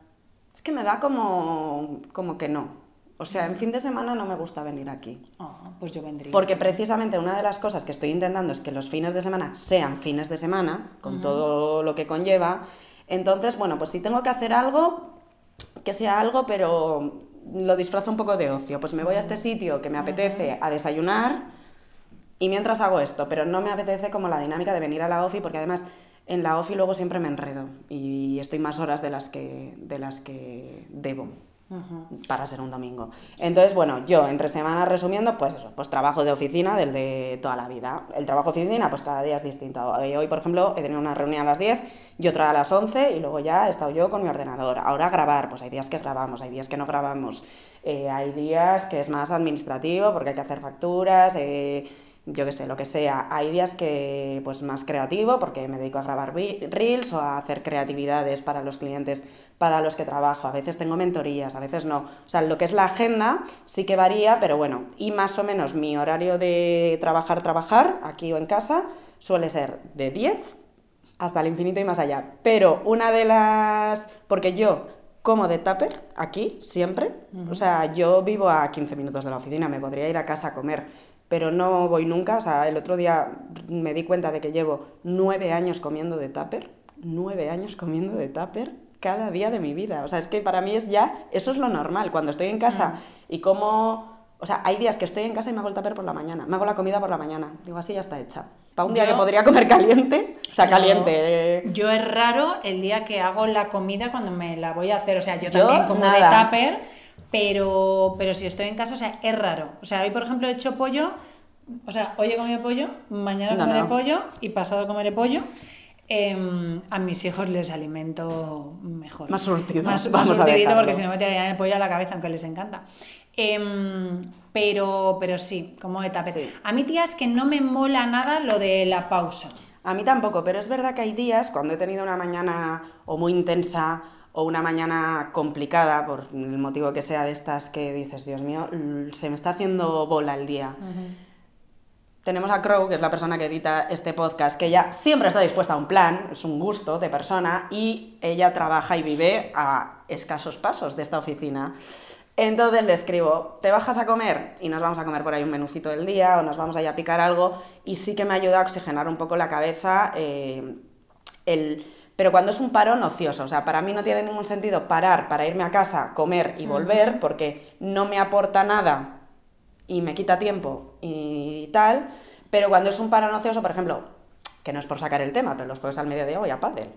S2: Es que me da como, como que no. O sea, en fin de semana no me gusta venir aquí.
S1: Ah, pues yo vendría.
S2: Porque precisamente una de las cosas que estoy intentando es que los fines de semana sean fines de semana, con todo lo que conlleva. Entonces, bueno, pues si tengo que hacer algo, que sea algo, pero lo disfrazo un poco de ocio. Pues me voy a este sitio que me apetece a desayunar y mientras hago esto, pero no me apetece como la dinámica de venir a la OFI porque además en la OFI luego siempre me enredo y estoy más horas de las que, de las que debo para ser un domingo. Entonces, bueno, yo entre semanas resumiendo, pues eso, pues trabajo de oficina del de toda la vida. El trabajo de oficina, pues cada día es distinto. Hoy, por ejemplo, he tenido una reunión a las 10 y otra a las 11 y luego ya he estado yo con mi ordenador. Ahora grabar, pues hay días que grabamos, hay días que no grabamos. Eh, hay días que es más administrativo porque hay que hacer facturas. Eh, yo qué sé, lo que sea. Hay días que, pues más creativo, porque me dedico a grabar reels o a hacer creatividades para los clientes para los que trabajo. A veces tengo mentorías, a veces no. O sea, lo que es la agenda sí que varía, pero bueno, y más o menos mi horario de trabajar, trabajar, aquí o en casa, suele ser de 10 hasta el infinito y más allá. Pero una de las... porque yo como de tupper aquí, siempre. O sea, yo vivo a 15 minutos de la oficina, me podría ir a casa a comer pero no voy nunca. O sea, el otro día me di cuenta de que llevo nueve años comiendo de tupper, nueve años comiendo de tupper cada día de mi vida. O sea, es que para mí es ya, eso es lo normal. Cuando estoy en casa y como, o sea, hay días que estoy en casa y me hago el tupper por la mañana, me hago la comida por la mañana. Digo, así ya está hecha. Para un día que podría comer caliente, o sea, caliente.
S1: Yo es raro el día que hago la comida cuando me la voy a hacer. O sea, yo, también como de tupper pero, pero si estoy en casa, o sea, es raro. O sea, hoy, por ejemplo, he hecho pollo, o sea, hoy he comido pollo, mañana comeré pollo y pasado comeré pollo. Em, a mis hijos les alimento mejor.
S2: Más surtido.
S1: Más, surtidito porque si no me tirarían el pollo a la cabeza, aunque les encanta. Em, pero, pero sí, como etapa. A mí, tía, es que no me mola nada lo de la pausa.
S2: A mí tampoco, pero es verdad que hay días, cuando he tenido una mañana o muy intensa o una mañana complicada, por el motivo que sea de estas que dices, Dios mío, se me está haciendo bola el día. Tenemos a Crow, que es la persona que edita este podcast, que ella siempre está dispuesta a un plan, es un gusto de persona, y ella trabaja y vive a escasos pasos de esta oficina. Entonces le escribo, ¿te bajas a comer? Y nos vamos a comer por ahí un menucito del día o nos vamos a a picar algo. Y sí que me ayuda a oxigenar un poco la cabeza eh, el pero cuando es un parón ocioso, o sea, para mí no tiene ningún sentido parar para irme a casa, comer y volver, porque no me aporta nada y me quita tiempo y tal, pero cuando es un parón ocioso, por ejemplo, que no es por sacar el tema, pero los jueves al mediodía voy a pádel,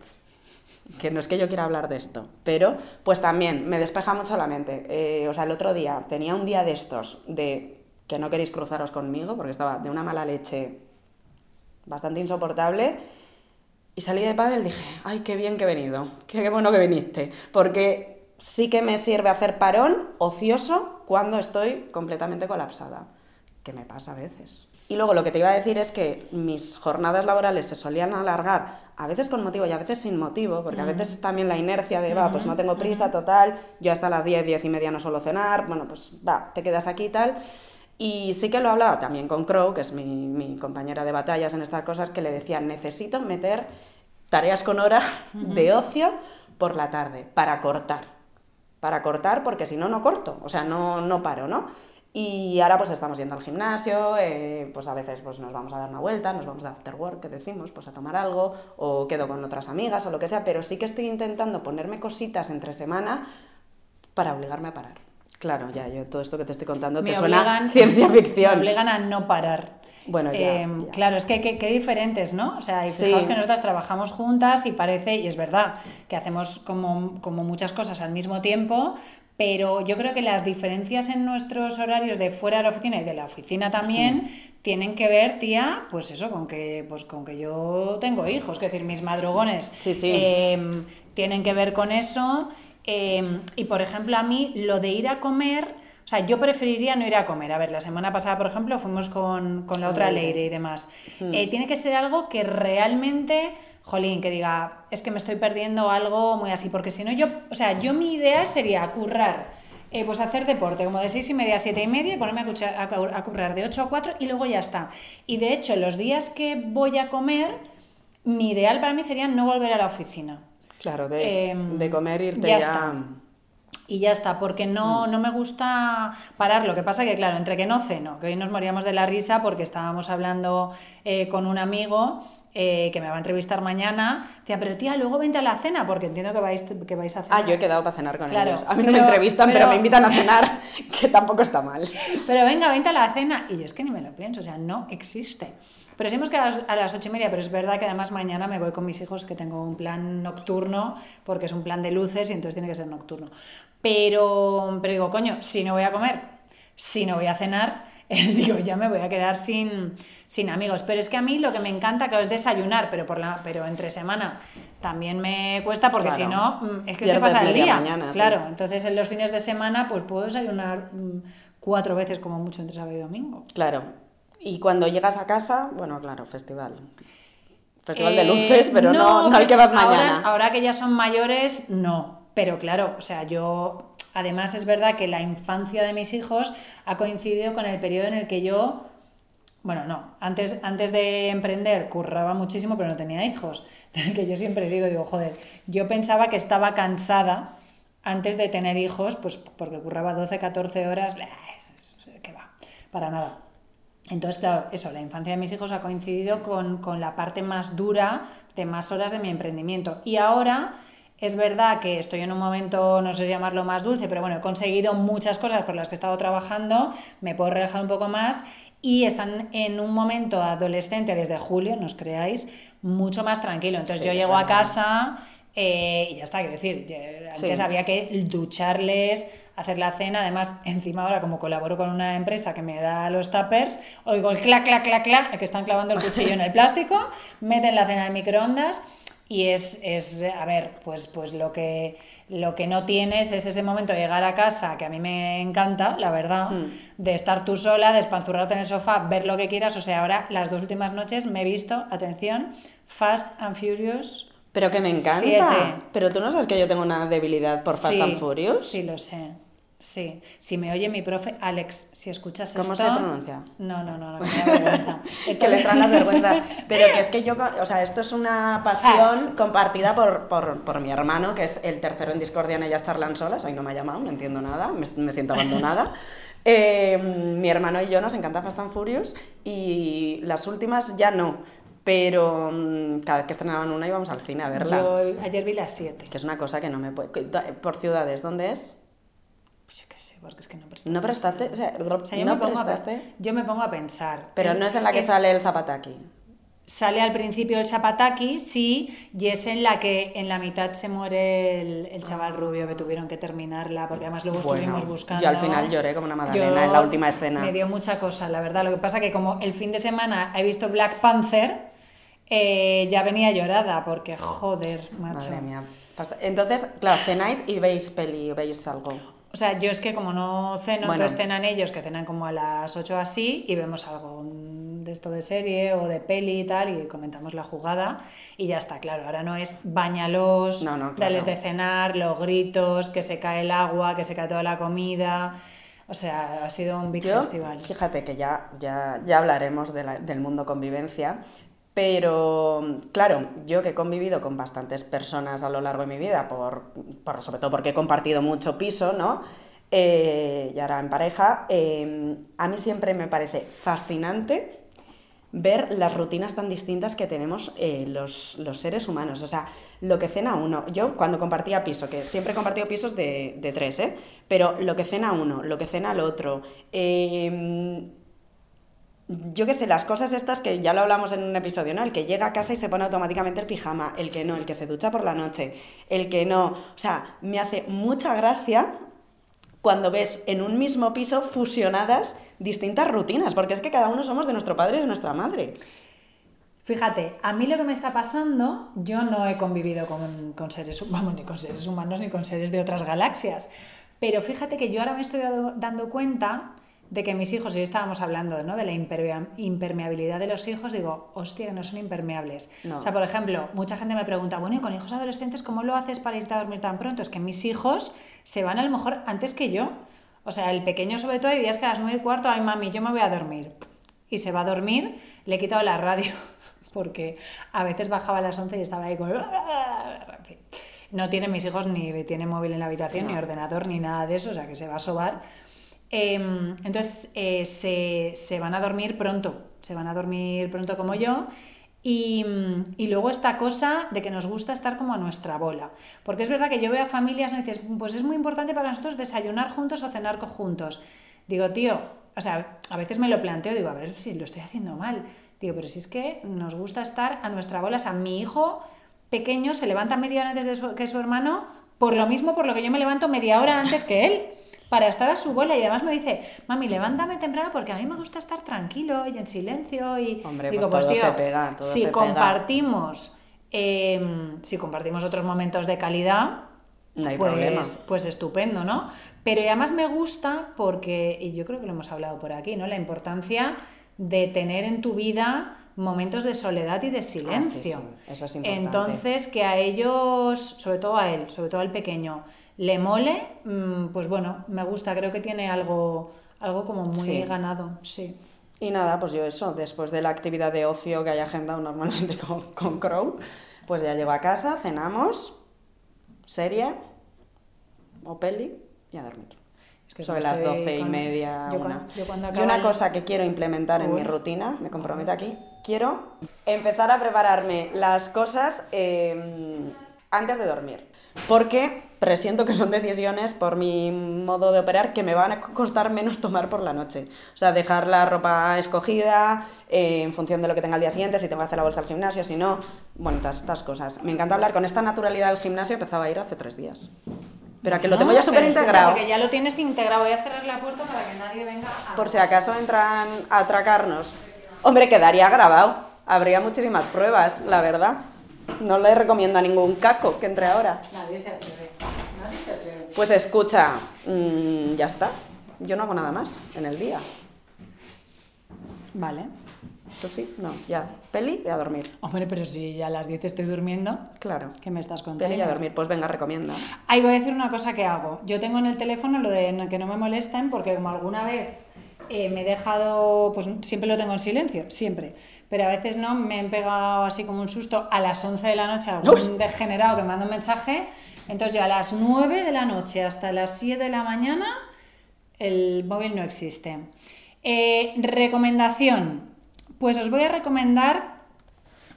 S2: que no es que yo quiera hablar de esto, pero pues también me despeja mucho la mente. Eh, o sea, el otro día tenía un día de estos de que no queréis cruzaros conmigo porque estaba de una mala leche bastante insoportable y salí de pádel y dije, ay, qué bien que he venido, qué, bueno que viniste, porque sí que me sirve hacer parón ocioso cuando estoy completamente colapsada, que me pasa a veces. Y luego lo que te iba a decir es que mis jornadas laborales se solían alargar, a veces con motivo y a veces sin motivo, porque a veces también la inercia de, va, pues no tengo prisa, total, yo hasta las 10, 10 y media no suelo cenar, bueno, pues va, te quedas aquí y tal. Y sí que lo hablaba también con Crow, que es mi, mi, compañera de batallas en estas cosas, que le decía, necesito meter tareas con hora de ocio por la tarde, para cortar. Para cortar, porque si no, no corto, o sea, no, no paro, ¿no? Y ahora pues estamos yendo al gimnasio, eh, pues a veces pues nos vamos a dar una vuelta, nos vamos a after work, que decimos, pues a tomar algo, o quedo con otras amigas o lo que sea, pero sí que estoy intentando ponerme cositas entre semana para obligarme a parar. Claro, ya, yo todo esto que te estoy contando te suena ciencia ficción.
S1: Me obligan a no parar.
S2: Bueno,
S1: em, Claro, es que qué diferentes, ¿no? O sea, y fijaos que nosotras trabajamos juntas y parece, y es verdad, que hacemos como, como muchas cosas al mismo tiempo, pero yo creo que las diferencias en nuestros horarios de fuera de la oficina y de la oficina también tienen que ver, tía, pues eso, con que, pues con que yo tengo hijos, es decir, mis madrugones
S2: sí, sí.
S1: Em, tienen que ver con eso. Em, y por ejemplo, a mí lo de ir a comer, sea, yo preferiría no ir a comer. A ver, la semana pasada, por ejemplo, fuimos con, la otra Leire y demás. Hmm. Eh, tiene que ser algo que realmente, jolín, que diga, es que me estoy perdiendo algo muy así, porque si no, yo, o sea, yo mi ideal sería currar. Eh, pues hacer deporte como de seis y media a siete y media y ponerme a, a, currar de 8 a 4 y luego ya está. Y de hecho, los días que voy a comer, mi ideal para mí sería no volver a la oficina.
S2: Claro, de, em, de comer irte ya.
S1: Está. Y ya está, porque no, mm. no me gusta parar. Lo que pasa que, claro, entre que no ceno, que hoy nos moríamos de la risa porque estábamos hablando eh, con un amigo eh, que me va a entrevistar mañana, decía, pero tía, luego vente a la cena, porque entiendo que vais, que vais a cenar.
S2: Ah, yo he quedado para cenar con
S1: Claro,
S2: ellos. A mí no me entrevistan, pero,
S1: pero-
S2: me invitan a cenar, *laughs* que tampoco está mal.
S1: Pero venga, vente a la cena. Y yo es que ni me lo pienso, o sea, no existe. Pero sí hemos quedado a las- ocho y media, pero es verdad que además mañana me voy con mis hijos, que tengo un plan nocturno, porque es un plan de luces y entonces tiene que ser nocturno. Pero, pero digo, coño, si no voy a comer, si no voy a cenar, *laughs* digo, ya me voy a quedar sin, sin amigos. Pero es que a mí lo que me encanta que es desayunar, pero, por la, pero entre semana también me cuesta, porque
S2: Claro.
S1: si no, mm, es que se pasa el día.
S2: mañana, sí.
S1: claro, entonces en los fines de semana pues puedo desayunar mm, cuatro veces como mucho entre sábado y domingo.
S2: Claro. Y cuando llegas a casa, bueno, claro, festival. Festival de
S1: Eh,
S2: luces, pero no, no, al que vas
S1: ahora-
S2: mañana.
S1: Ahora, que ya son mayores, no. Pero claro, o sea, yo. Además, es verdad que la infancia de mis hijos ha coincidido con el periodo en el que yo. Bueno, no. Antes, antes de emprender curraba muchísimo, pero no tenía hijos. *laughs* Que yo siempre digo, digo, joder, yo pensaba que estaba cansada antes de tener hijos, pues porque curraba 12, 14 horas. que va, para nada. Entonces, claro, eso, la infancia de mis hijos ha coincidido con, con la parte más dura de más horas de mi emprendimiento. Y ahora es verdad que estoy en un momento, no sé llamarlo más dulce, pero bueno, he conseguido muchas cosas por las que he estado trabajando, me puedo relajar un poco más y están en un momento adolescente desde julio, no os creáis, mucho más tranquilo. Entonces
S2: Sí,
S1: yo llego a casa eh, y ya está, quiero decir, antes
S2: Sí.
S1: había que ducharles, hacer la cena, además encima ahora como colaboro con una empresa que me da los tuppers, oigo el clac, clac, clac, clac, que están clavando el cuchillo en el plástico, meten la cena en microondas y es, es a ver, pues, pues lo que... Lo que no tienes es ese momento de llegar a casa, que a mí me encanta, la verdad,
S2: Mm.
S1: de estar tú sola, de espanzurrarte en el sofá, ver lo que quieras. O sea, ahora las dos últimas noches me he visto, atención, Fast and Furious.
S2: Pero que me encanta.
S1: Siete.
S2: Pero tú no sabes que yo tengo una debilidad por Fast
S1: Sí,
S2: and Furious.
S1: Sí, lo sé. Sí. Si me oye mi profe, Alex, si escuchas
S2: ¿Cómo
S1: esto...
S2: se pronuncia?
S1: No, no, no, no, me da vergüenza. *laughs*
S2: Es que le entran las vergüenzas. *laughs* Pero que es que yo, o sea, esto es una pasión compartida por, por, por mi hermano, que es el tercero en discordia en ellas charlan solas. Hoy no me ha llamado, no entiendo nada, me, me siento abandonada. *laughs* Eh, mi hermano y yo nos encanta Fast and Furious y las últimas ya no. Pero mm, cada vez que estrenaban una íbamos al cine a verla.
S1: Yo ayer vi las 7.
S2: Que es una cosa que no me puede. Por ciudades, ¿dónde es?
S1: Pues yo qué sé, porque es que no presté.
S2: No prestaste. O sea,
S1: O sea, yo,
S2: no
S1: me pongo a,
S2: prestaste.
S1: yo me pongo a pensar.
S2: Pero no es en la que sale el Zapataki.
S1: Sale al principio el Zapataki, sí, y es en la que en la mitad se muere el, el chaval rubio que tuvieron que terminarla, porque además luego
S2: Bueno,
S1: estuvimos buscando.
S2: yo al final lloré como una magdalena en la última escena.
S1: Me dio mucha cosa, la verdad. Lo que pasa que como el fin de semana he visto Black Panther, eh, ya venía llorada, porque joder, macho.
S2: Madre mía. Entonces, claro, cenáis y veis peli, veis algo.
S1: O sea, yo es que como no ceno,
S2: Bueno.
S1: entonces cenan ellos, que cenan como a las 8 así, y vemos algo de esto de serie o de peli y tal, y comentamos la jugada, y ya está, claro. Ahora no es bañalos,
S2: No, no, claro.
S1: darles de cenar, los gritos, que se cae el agua, que se cae toda la comida. O sea, ha sido un big
S2: Yo,
S1: festival.
S2: fíjate que ya, ya, ya hablaremos de la- del mundo convivencia, pero claro, yo que he convivido con bastantes personas a lo largo de mi vida, por, sobre todo porque he compartido mucho piso, ¿no? Eh, y ahora en pareja, eh, a mí siempre me parece fascinante ver las rutinas tan distintas que tenemos eh, los, los seres humanos. O sea, lo que cena uno. Yo cuando compartía piso, que siempre he compartido pisos de, de tres, ¿eh? Pero lo que cena uno, lo que cena el otro. Yo qué sé, las cosas estas que ya lo hablamos en un episodio, ¿no? El que llega a casa y se pone automáticamente el pijama, el que no, el que se ducha por la noche, el que no. O sea, me hace mucha gracia cuando ves en un mismo piso fusionadas distintas rutinas, porque es que cada uno somos de nuestro padre y de nuestra madre.
S1: Fíjate, a mí lo que me está pasando, yo no he convivido con, con seres, vamos, ni con seres humanos ni con seres de otras galaxias, pero fíjate que yo ahora me estoy dando cuenta de que mis hijos, y estábamos hablando ¿no? de la impermeabilidad de los hijos, digo, hostia, que no son impermeables.
S2: No.
S1: O sea, por ejemplo, mucha gente me pregunta, bueno, y con hijos adolescentes, ¿cómo lo haces para irte a dormir tan pronto? Es que mis hijos se van a lo mejor antes que yo. O sea, el pequeño sobre todo, hay días que a las nueve y cuarto, ay mami, yo me voy a dormir. Y se va a dormir, le he quitado la radio, *laughs* porque a veces bajaba a las 11 y estaba ahí con... *laughs* En fin. No tienen mis hijos ni tiene móvil en la habitación, ni ordenador, ni nada de eso, o sea que se va a sobar. Em, entonces eh, se, se van a dormir pronto, se van a dormir pronto como yo Y, y, luego esta cosa de que nos gusta estar como a nuestra bola. Porque es verdad que yo veo a familias, y dices, pues es muy importante para nosotros desayunar juntos o cenar juntos. Digo, tío, o sea, a veces me lo planteo, digo, a ver si lo estoy haciendo mal. Digo, pero si es que nos gusta estar a nuestra bola. O sea, mi hijo pequeño se levanta media hora antes que su hermano, por lo mismo por lo que yo me levanto media hora antes que él para estar a su bola y además me dice, mami, levántame temprano porque a mí me gusta estar tranquilo y en silencio y
S2: Hombre, digo, pues, pues tío, se pega,
S1: si compartimos em, si compartimos otros momentos de calidad,
S2: no hay
S1: pues,
S2: problema.
S1: pues estupendo, ¿no? Pero además me gusta porque, y yo creo que lo hemos hablado por aquí, ¿no? La importancia de tener en tu vida momentos de soledad y de silencio.
S2: Ah, sí, sí. Eso es importante.
S1: Entonces, que a ellos, sobre todo a él, sobre todo al pequeño, le mole, mm, pues bueno, me gusta, creo que tiene algo, algo como muy ganado, sí.
S2: Y nada, pues yo eso, después de la actividad de ocio que haya agendado normalmente *laughs* con, con Crow, pues ya llego a casa, cenamos, serie o peli y a dormir. Es que Sobre las doce y media, una. y una cosa que quiero implementar en mi rutina, me comprometo aquí, quiero empezar a prepararme las cosas em, antes de dormir. Porque presiento que son decisiones por mi modo de operar que me van a costar menos tomar por la noche. O sea, dejar la ropa escogida eh, en función de lo que tenga el día siguiente, si tengo que hacer la bolsa al gimnasio, si no, bueno, todas estas cosas. Me encanta hablar con esta naturalidad del gimnasio, empezaba a ir hace tres días. Pero a que lo tengo ya súper integrado.
S1: Porque ya lo tienes integrado. Voy a cerrar la puerta para que nadie venga a...
S2: Por si acaso entran a atracarnos. Hombre, quedaría grabado. Habría muchísimas pruebas, la verdad. No le recomiendo a ningún caco que entre ahora.
S1: Nadie se atreve.
S2: Pues escucha, mmm, ya está. Yo no hago nada más en el día.
S1: Vale.
S2: Tú sí, no, ya. Peli y a dormir.
S1: Hombre, pero si ya a las 10 estoy durmiendo.
S2: Claro.
S1: ¿Qué me estás contando?
S2: Peli y a dormir, pues venga, recomienda.
S1: Ahí voy a decir una cosa que hago. Yo tengo en el teléfono lo de que no me molesten, porque como alguna vez eh, me he dejado, pues siempre lo tengo en silencio, siempre pero a veces no, me han pegado así como un susto a las 11 de la noche, algún degenerado que me manda un mensaje, entonces yo a las 9 de la noche hasta las 7 de la mañana el móvil no existe. Eh, recomendación, pues os voy a recomendar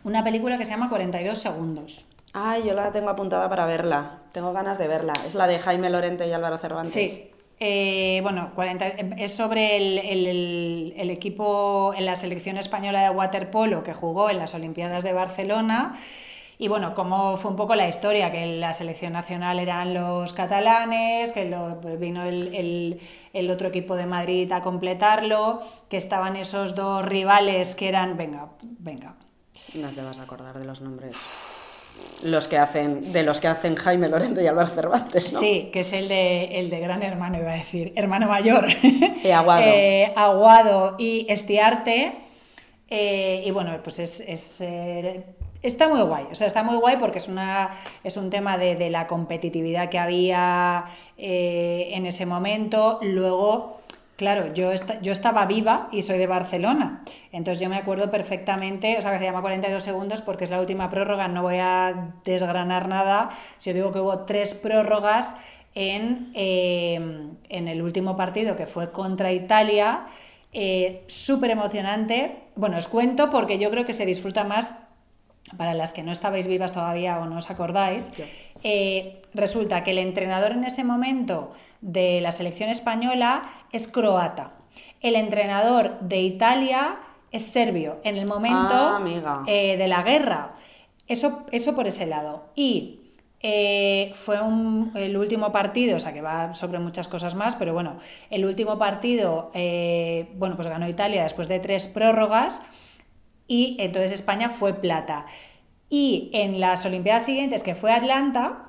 S1: una película que se llama 42 segundos.
S2: Ay, yo la tengo apuntada para verla. Tengo ganas de verla. Es la de Jaime Lorente y Álvaro Cervantes.
S1: Sí, eh, bueno, es sobre el, equipo en la selección española de waterpolo que jugó en las Olimpiadas de Barcelona. Y bueno, cómo fue un poco la historia, que la selección nacional eran los catalanes, que pues vino el, el, otro equipo de Madrid a completarlo, que estaban esos dos rivales que eran, venga, venga.
S2: No te vas a acordar de los nombres los que hacen, de los que hacen Jaime Lorente y Álvaro Cervantes, ¿no?
S1: Sí, que es el de, el de Gran Hermano, iba a decir, Hermano Mayor.
S2: Y Aguado. *laughs*
S1: Eh, Aguado y Estiarte. Eh, y bueno, pues es, eh, está muy guay, o sea, está muy guay porque es, una, es un tema de, de la competitividad que había en ese momento. Luego Claro, yo, yo estaba viva y soy de Barcelona, entonces yo me acuerdo perfectamente, o sea que se llama 42 segundos porque es la última prórroga, no voy a desgranar nada, si os digo que hubo tres prórrogas en, em, en el último partido que fue contra Italia, eh, súper emocionante, bueno, os cuento porque yo creo que se disfruta más para las que no estabais vivas todavía o no os acordáis, eh, resulta que el entrenador en ese momento de la selección española es croata. El entrenador de Italia es serbio en el momento
S2: ah,
S1: eh, de la guerra. Eso, eso por ese lado. Y eh, fue el último partido, o sea que va sobre muchas cosas más, pero bueno, el último partido, eh, bueno, pues ganó Italia después de tres prórrogas y entonces España fue plata. Y en las Olimpiadas siguientes, que fue Atlanta,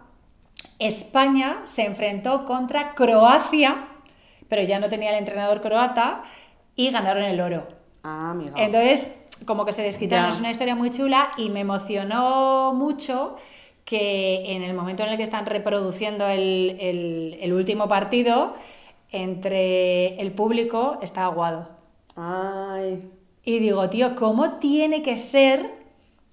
S1: España se enfrentó contra Croacia, pero ya no tenía el entrenador croata, y ganaron el oro.
S2: Ah, amiga.
S1: Entonces, como que se desquitaron, es una historia muy chula y me emocionó mucho que en el momento en el que están reproduciendo el, último partido, entre el público está aguado.
S2: Ay.
S1: Y digo, tío, ¿cómo tiene que ser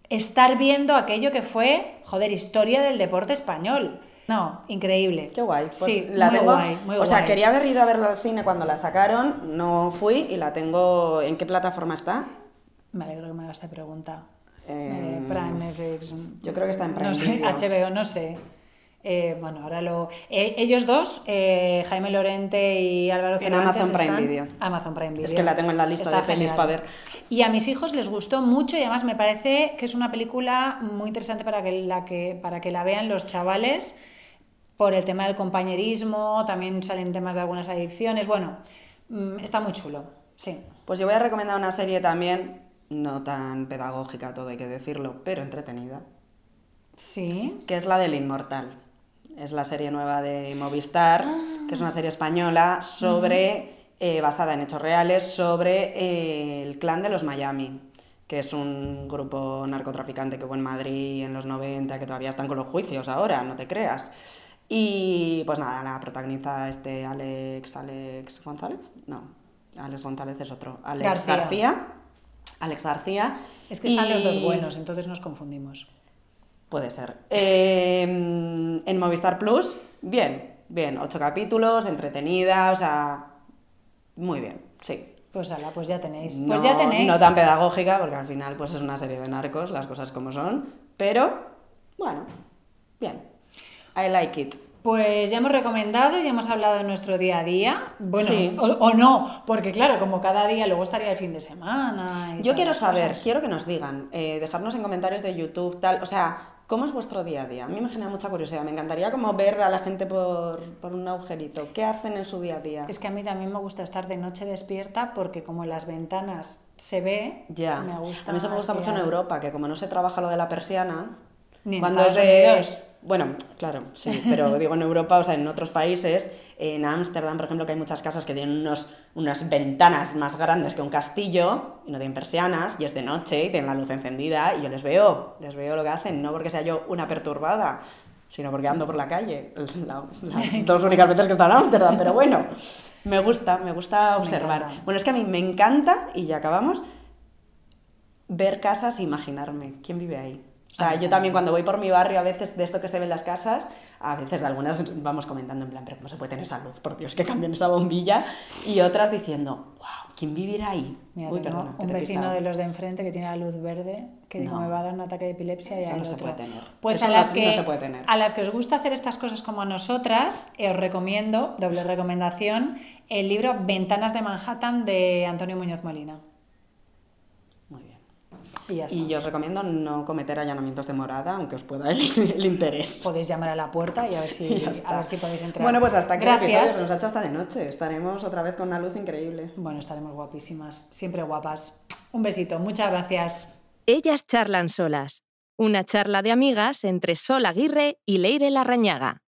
S1: estar viendo aquello que fue, joder, historia del deporte español? No, increíble.
S2: Qué guay. Pues sí, la muy tengo. Guay, o sea, quería haber ido a verla al cine cuando la sacaron, no fui y la tengo. ¿En qué plataforma está?
S1: Me alegro que me hagas esta pregunta. Eh,
S2: Eh,
S1: Prime, Netflix.
S2: yo creo que está en Prime *laughs*
S1: No sé. HBO, no sé. Eh, bueno, ahora lo. eh, ellos dos, eh, Jaime Lorente y Álvaro
S2: En
S1: Cervantes.
S2: Amazon Prime
S1: están-
S2: Video.
S1: Amazon Prime Video.
S2: Es que la tengo en la lista
S1: Está
S2: de pelis para ver.
S1: Y a mis hijos les gustó mucho y además me parece que es una película muy interesante para que la, que, para que la vean los chavales por el tema del compañerismo, también salen temas de algunas adicciones. Bueno, mm, está muy chulo, sí.
S2: Pues yo voy a recomendar una serie también, no tan pedagógica, todo hay que decirlo, pero entretenida,
S1: Sí.
S2: que es la del Inmortal. Es la serie nueva de Movistar, que es una serie española sobre, eh, basada en hechos reales, sobre eh, el clan de los Miami, que es un grupo narcotraficante que hubo en Madrid en los 90, que todavía están con los juicios ahora, no te creas. Y pues nada, la protagoniza este Alex, Alex González, no, Alex González es otro, Alex
S1: García.
S2: García. Alex García.
S1: Es que están los dos buenos, entonces nos confundimos.
S2: Puede ser. Eh, en Movistar Plus, bien, bien, ocho capítulos, entretenida, o sea, muy bien, sí.
S1: Pues ala, pues ya tenéis.
S2: No,
S1: Pues ya tenéis.
S2: no tan pedagógica, porque al final pues es una serie de narcos, las cosas como son, pero bueno, bien. I like it.
S1: Pues ya hemos recomendado y hemos hablado de nuestro día a día. Bueno,
S2: Sí.
S1: o, o no, porque claro, como cada día luego estaría el fin de semana. y
S2: Yo quiero saber,
S1: cosas.
S2: quiero que nos digan, eh, dejarnos en comentarios de YouTube, tal, o sea, ¿cómo es vuestro día a día? A mí me genera mucha curiosidad, me encantaría como ver a la gente por, por un agujerito, ¿qué hacen en su día a día?
S1: Es que a mí también me gusta estar de noche despierta porque como las ventanas se ve,
S2: Ya,
S1: me gusta.
S2: a mí eso me gusta mucho en. Europa, que como no se trabaja lo de la persiana,
S1: Ni en
S2: cuando
S1: Estados
S2: es de-
S1: Unidos.
S2: Bueno, claro, sí, pero *laughs* digo en Europa, o sea, en otros países, en Ámsterdam, por ejemplo, que hay muchas casas que tienen unos, unas ventanas más grandes que un castillo y no tienen persianas y es de noche y tienen la luz encendida y yo les veo, les veo lo que hacen, no porque sea yo una perturbada, sino porque ando por la calle, la- las *laughs* dos únicas veces que he estado en Ámsterdam, pero bueno, me gusta, me gusta observar. Bueno, es que a mí me encanta, y ya acabamos, ver casas e imaginarme quién vive ahí. Sea, yo también cuando voy por mi barrio, a veces de esto que se ve en las casas, a veces algunas vamos comentando en plan, pero ¿cómo se puede tener esa luz? Por Dios, que cambien esa bombilla. Y otras diciendo, wow, ¿quién vivirá ahí?
S1: Mira,
S2: Uy,
S1: tengo
S2: perdona,
S1: un
S2: te
S1: vecino de los de enfrente que tiene la luz verde, que digo,
S2: No.
S1: me va a dar un ataque de epilepsia y
S2: Eso no se puede tener.
S1: Pues
S2: Eso
S1: a
S2: no-
S1: las,
S2: no
S1: que,
S2: se puede tener.
S1: a las que os gusta hacer estas cosas como a nosotras, os recomiendo, doble recomendación, el libro Ventanas de Manhattan de Antonio Muñoz Molina. Y ya está.
S2: Y yo os recomiendo no cometer allanamientos de morada, aunque os pueda *laughs* el, el interés.
S1: Podéis llamar a la puerta y a ver si, *laughs* a ver si podéis entrar.
S2: Bueno, pues hasta aquí
S1: Gracias.
S2: nos ha hecho hasta de noche. Estaremos otra vez con una luz increíble.
S1: Bueno, estaremos guapísimas, siempre guapas. Un besito, muchas gracias.
S3: Ellas charlan solas. Una charla de amigas entre Sol Aguirre y Leire Larrañaga.